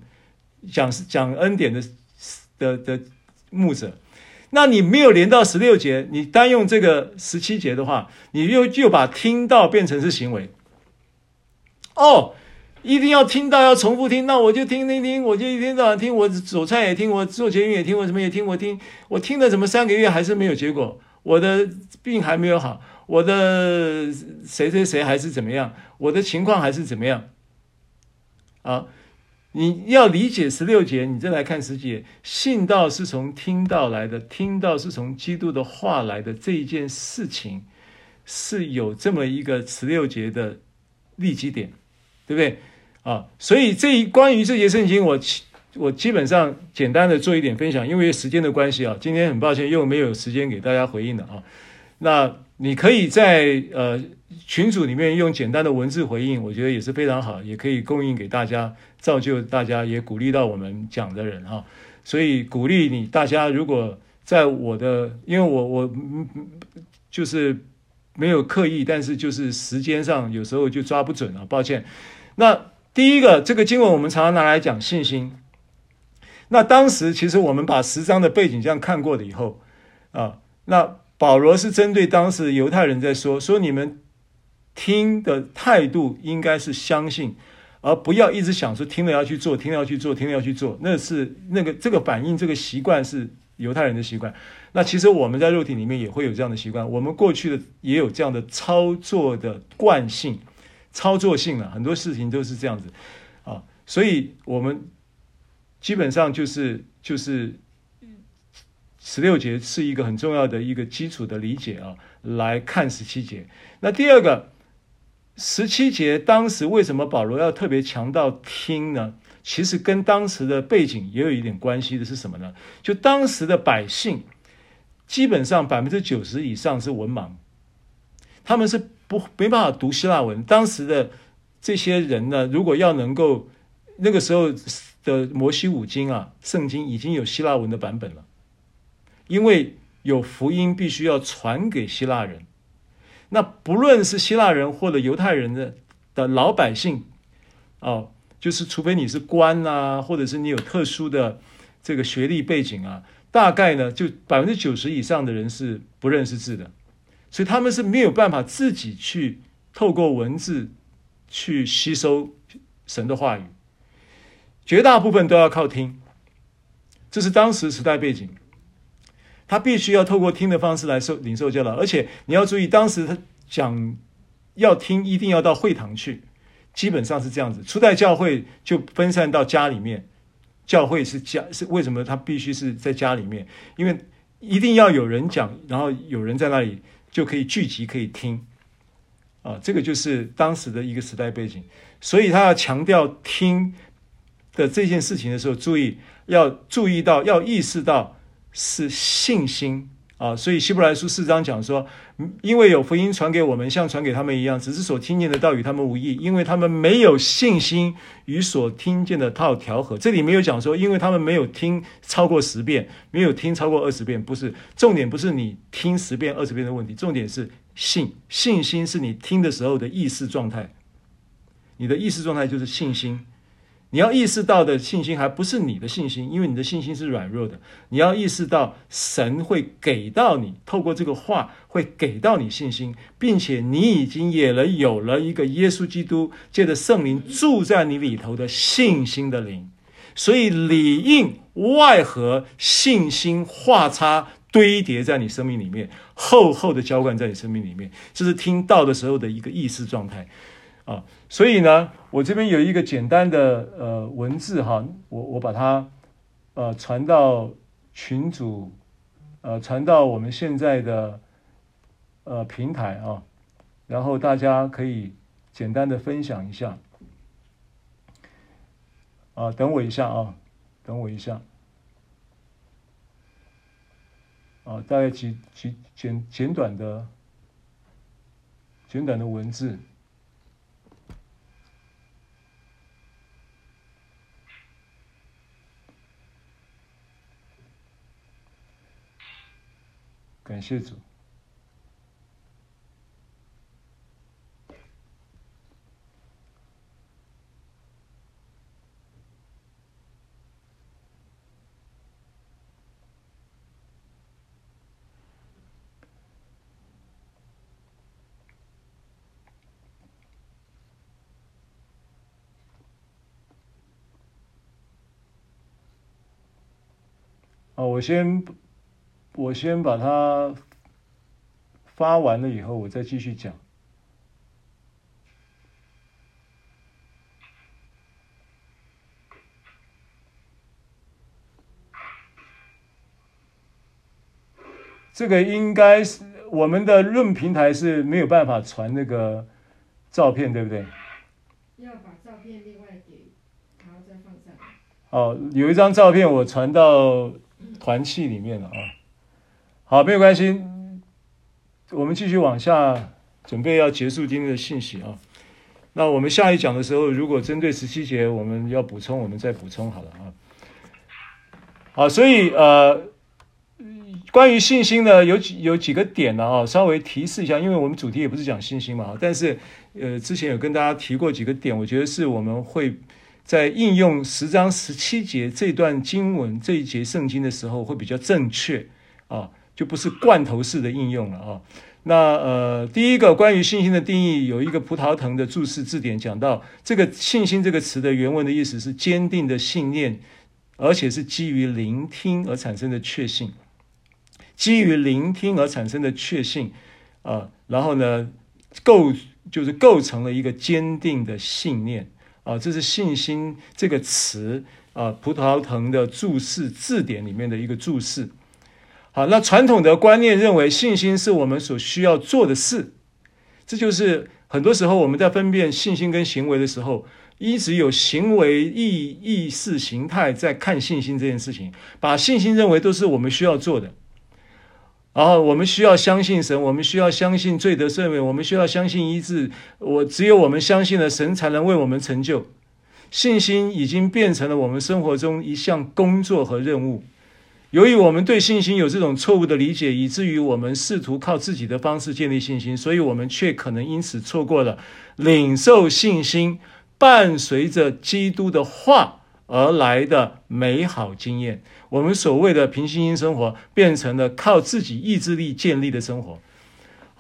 讲讲恩典的的的牧者。那你没有连到十六节，你单用这个十七节的话，你又就把听道变成是行为。哦，一定要听到要重复听，那我就听听听，我就一天到晚听，我走菜也听，我做节目也听，我什么也听，我听我听了怎么三个月还是没有结果，我的病还没有好。我的谁谁谁还是怎么样？我的情况还是怎么样？啊，你要理解十六节，你再来看十节。信道是从听道来的，听道是从基督的话来的。这一件事情是有这么一个十六节的立基点，对不对？啊，所以这一关于这节圣经，我我基本上简单的做一点分享，因为时间的关系啊，今天很抱歉又没有时间给大家回应了啊。那你可以在呃群组里面用简单的文字回应，我觉得也是非常好，也可以供应给大家，造就大家，也鼓励到我们讲的人哈。所以鼓励你大家，如果在我的，因为我我就是没有刻意，但是就是时间上有时候就抓不准啊，抱歉。那第一个，这个经文我们常常拿来讲信心。那当时其实我们把十章的背景这样看过了以后啊，那保罗是针对当时犹太人在说，说你们听的态度应该是相信，而不要一直想说听了要去做，听了要去做，听了要去做，那是那个这个反应，这个习惯是犹太人的习惯。那其实我们在肉体里面也会有这样的习惯，我们过去的也有这样的操作的惯性、操作性啊，很多事情都是这样子啊，所以我们。基本上就是就是十六节是一个很重要的一个基础的理解啊，来看十七节。那第二个十七节，当时为什么保罗要特别强调听呢？其实跟当时的背景也有一点关系的是什么呢？就当时的百姓基本上百分之九十以上是文盲，他们是不没办法读希腊文。当时的这些人呢，如果要能够那个时候。的摩西五经啊，圣经已经有希腊文的版本了，因为有福音必须要传给希腊人。那不论是希腊人或者犹太人的的老百姓，哦，就是除非你是官啊，或者是你有特殊的这个学历背景啊，大概呢就百分之九十以上的人是不认识字的，所以他们是没有办法自己去透过文字去吸收神的话语。绝大部分都要靠听，这是当时时代背景。他必须要透过听的方式来受领受教导，而且你要注意，当时他讲要听，一定要到会堂去，基本上是这样子。初代教会就分散到家里面，教会是家是为什么他必须是在家里面？因为一定要有人讲，然后有人在那里就可以聚集可以听啊，这个就是当时的一个时代背景，所以他要强调听。的这件事情的时候，注意要注意到，要意识到是信心啊。所以希伯来书四章讲说，因为有福音传给我们，像传给他们一样，只是所听见的道与他们无益，因为他们没有信心与所听见的道调和。这里没有讲说，因为他们没有听超过十遍，没有听超过二十遍，不是重点，不是你听十遍、二十遍的问题，重点是信。信心是你听的时候的意识状态，你的意识状态就是信心。你要意识到的信心还不是你的信心，因为你的信心是软弱的。你要意识到神会给到你，透过这个话会给到你信心，并且你已经也了有了一个耶稣基督借着圣灵住在你里头的信心的灵，所以里应外合，信心画叉堆叠在你生命里面，厚厚的浇灌在你生命里面，这是听道的时候的一个意识状态。啊，所以呢，我这边有一个简单的呃文字哈，我我把它呃传到群组，呃传到我们现在的呃平台啊，然后大家可以简单的分享一下。啊，等我一下啊，等我一下。啊，大概几几简简短的简短的文字。感谢主。哦，我先。我先把它发完了以后，我再继续讲。这个应该是我们的论平台是没有办法传那个照片，对不对？要把照片另外给，然后再放上来。哦，有一张照片我传到团契里面了啊。好，没有关系。我们继续往下，准备要结束今天的信息啊。那我们下一讲的时候，如果针对十七节我们要补充，我们再补充好了啊。好，所以呃，关于信心呢，有几有几个点呢啊，稍微提示一下，因为我们主题也不是讲信心嘛，但是呃，之前有跟大家提过几个点，我觉得是我们会在应用十章十七节这段经文这一节圣经的时候会比较正确啊，就不是罐头式的应用了啊。那呃，第一个关于信心的定义，有一个葡萄藤的注释字典讲到，这个“信心”这个词的原文的意思是坚定的信念，而且是基于聆听而产生的确信，基于聆听而产生的确信啊、然后呢，构就是构成了一个坚定的信念啊、这是“信心”这个词啊、葡萄藤的注释字典里面的一个注释。好，那传统的观念认为信心是我们所需要做的事，这就是很多时候我们在分辨信心跟行为的时候，一直有行为意意识形态在看信心这件事情，把信心认为都是我们需要做的，然后我们需要相信神，我们需要相信罪得赦免，我们需要相信医治，我只有我们相信了神才能为我们成就，信心已经变成了我们生活中一项工作和任务。由于我们对信心有这种错误的理解，以至于我们试图靠自己的方式建立信心，所以我们却可能因此错过了领受信心伴随着基督的话而来的美好经验。我们所谓的平信心生活，变成了靠自己意志力建立的生活。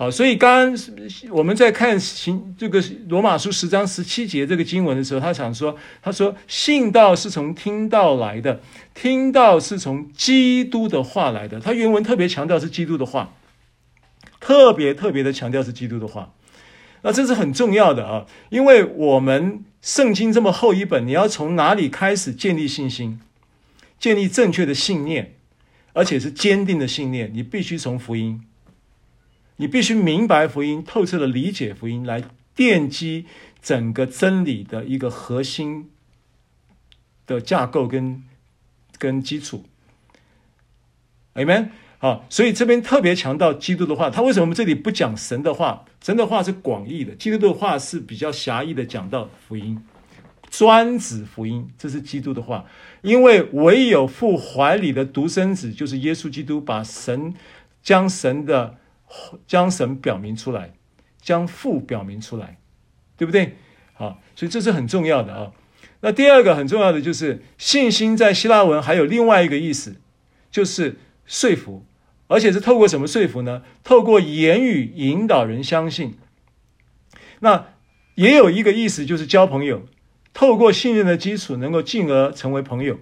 好，所以刚我们在看行这个罗马书十章十七节这个经文的时候，他想说，他说信道是从听道来的，听道是从基督的话来的。他原文特别强调是基督的话，特别特别的强调是基督的话。那这是很重要的啊，因为我们圣经这么厚一本，你要从哪里开始建立信心，建立正确的信念，而且是坚定的信念，你必须从福音。你必须明白福音，透彻的理解福音，来奠基整个真理的一个核心的架构跟跟基础。Amen。好，所以这边特别强调基督的话。他为什么我们这里不讲神的话？神的话是广义的，基督的话是比较狭义的，讲到福音，专指福音。这是基督的话，因为唯有父怀里的独生子，就是耶稣基督，把神将神的。将神表明出来，将父表明出来，对不对？好，所以这是很重要的啊。那第二个很重要的就是信心，在希腊文还有另外一个意思，就是说服，而且是透过什么说服呢？透过言语引导人相信。那也有一个意思，就是交朋友，透过信任的基础，能够进而成为朋友，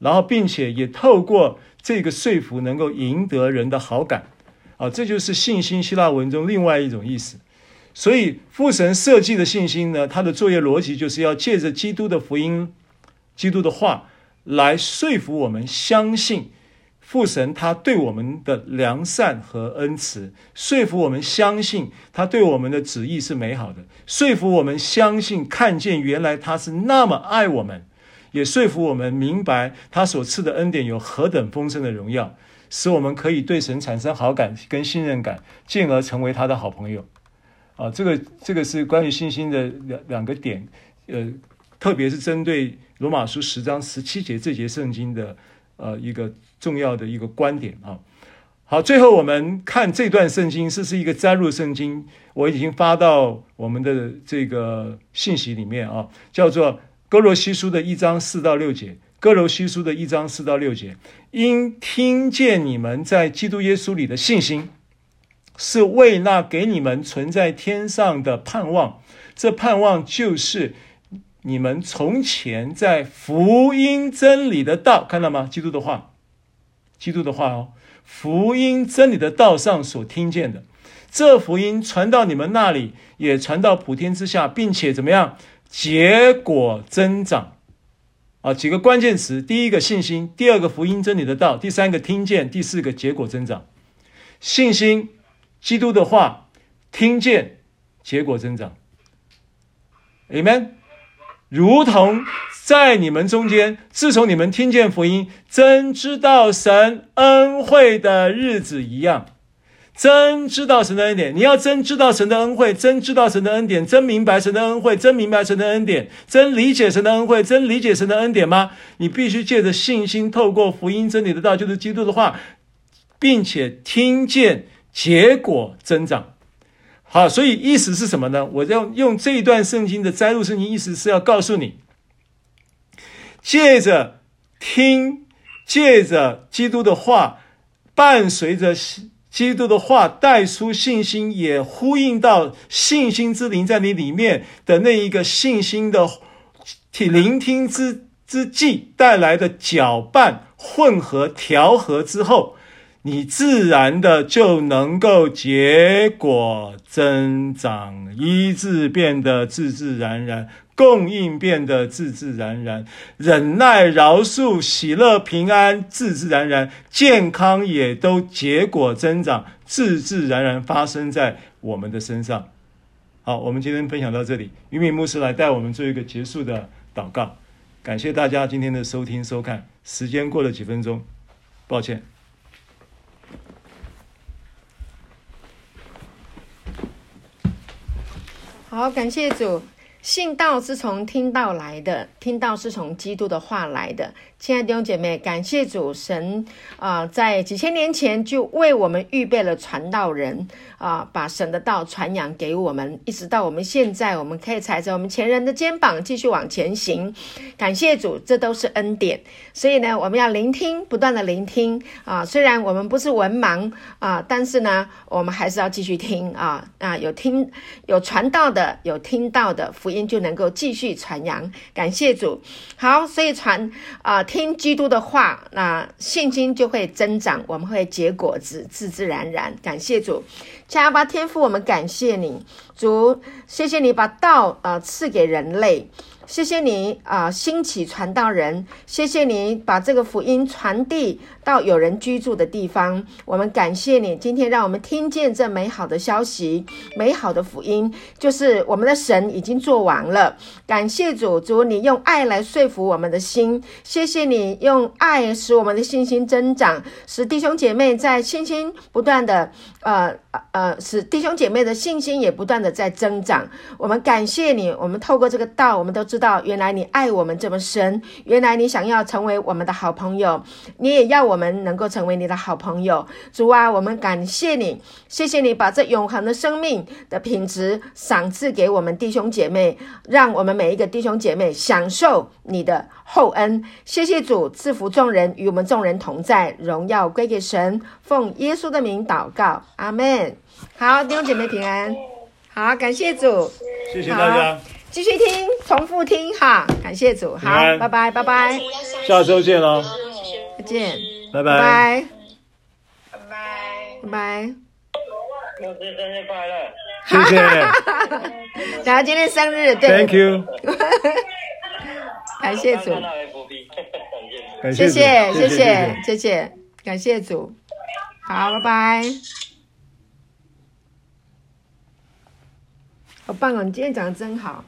然后并且也透过这个说服，能够赢得人的好感。啊，这就是信心，希腊文中另外一种意思。所以父神设计的信心呢，它的作业逻辑就是要借着基督的福音、基督的话来说服我们相信父神他对我们的良善和恩慈，说服我们相信他对我们的旨意是美好的，说服我们相信看见原来他是那么爱我们，也说服我们明白他所赐的恩典有何等丰盛的荣耀。使我们可以对神产生好感跟信任感，进而成为他的好朋友。啊，这个这个是关于信心的两两个点，呃，特别是针对罗马书十章十七节这节圣经的呃一个重要的一个观点啊。好，最后我们看这段圣经，这是一个摘录圣经，我已经发到我们的这个信息里面啊，叫做哥罗西书的一章四到六节。哥罗西书的一章四到六节，因听见你们在基督耶稣里的信心，是为那给你们存在天上的盼望。这盼望就是你们从前在福音真理的道，看到吗？基督的话，基督的话哦，福音真理的道上所听见的，这福音传到你们那里，也传到普天之下，并且怎么样？结果增长。啊，几个关键词：第一个信心，第二个福音真理的道，第三个听见，第四个结果增长。信心，基督的话，听见，结果增长。Amen。如同在你们中间，自从你们听见福音，真知道神恩惠的日子一样，真知道神的恩典。你要真知道神的恩惠，真知道神的恩典，真明白神的恩惠，真明白神的恩典，真理解神的恩惠，真理解神的恩典吗？你必须借着信心，透过福音真理的道，就是基督的话，并且听见结果增长。好，所以意思是什么呢？我要用这一段圣经的摘录圣经，意思是要告诉你，借着听，借着基督的话，伴随着基督的话带出信心，也呼应到信心之灵在你里面的那一个信心的聆听之之际带来的搅拌、混合、调和之后。你自然的就能够结果增长，医治变得自自然然，供应变得自自然然，忍耐、饶恕、喜乐、平安，自自然然，健康也都结果增长，自自然然发生在我们的身上。好，我们今天分享到这里，于敏牧师来带我们做一个结束的祷告。感谢大家今天的收听收看，时间过了几分钟，抱歉。好，感谢主。信道是从听道来的，听道是从基督的话来的。亲爱的弟兄姐妹，感谢主神啊、在几千年前就为我们预备了传道人啊、把神的道传扬给我们，一直到我们现在，我们可以踩着我们前人的肩膀继续往前行。感谢主，这都是恩典。所以呢，我们要聆听，不断的聆听啊、虽然我们不是文盲啊、但是呢，我们还是要继续听啊啊、有听有传道的，有听到的福音就能够继续传扬。感谢主。好，所以传啊。听基督的话，那信心就会增长，我们会结果子，自自然然。感谢主，阿爸天赋，我们感谢你，主，谢谢你把道啊赐给人类。谢谢你啊，兴起传道人，谢谢你把这个福音传递到有人居住的地方。我们感谢你，今天让我们听见这美好的消息，美好的福音，就是我们的神已经做完了。感谢主，主你用爱来说服我们的心，谢谢你用爱使我们的信心增长，使弟兄姐妹在信心不断的呃呃，使弟兄姐妹的信心也不断的在增长。我们感谢你，我们透过这个道，我们都。知道原来你爱我们这么深，原来你想要成为我们的好朋友，你也要我们能够成为你的好朋友。主啊，我们感谢你，谢谢你把这永恒的生命的品质赏赐给我们弟兄姐妹，让我们每一个弟兄姐妹享受你的厚恩。谢谢主赐福众人，与我们众人同在，荣耀归给神。奉耶稣的名祷告，阿门。好，弟兄姐妹平安。好，感谢主，谢谢大家。继续听，重复听哈，感谢主，好，拜拜，拜拜，下周见喽，再见，拜拜，拜拜，拜拜，生日快乐，谢谢，然后今天生日，对，Thank you，感谢主，谢谢，谢谢，谢谢，感谢主，好，拜拜。好棒哦！你今天讲的真好。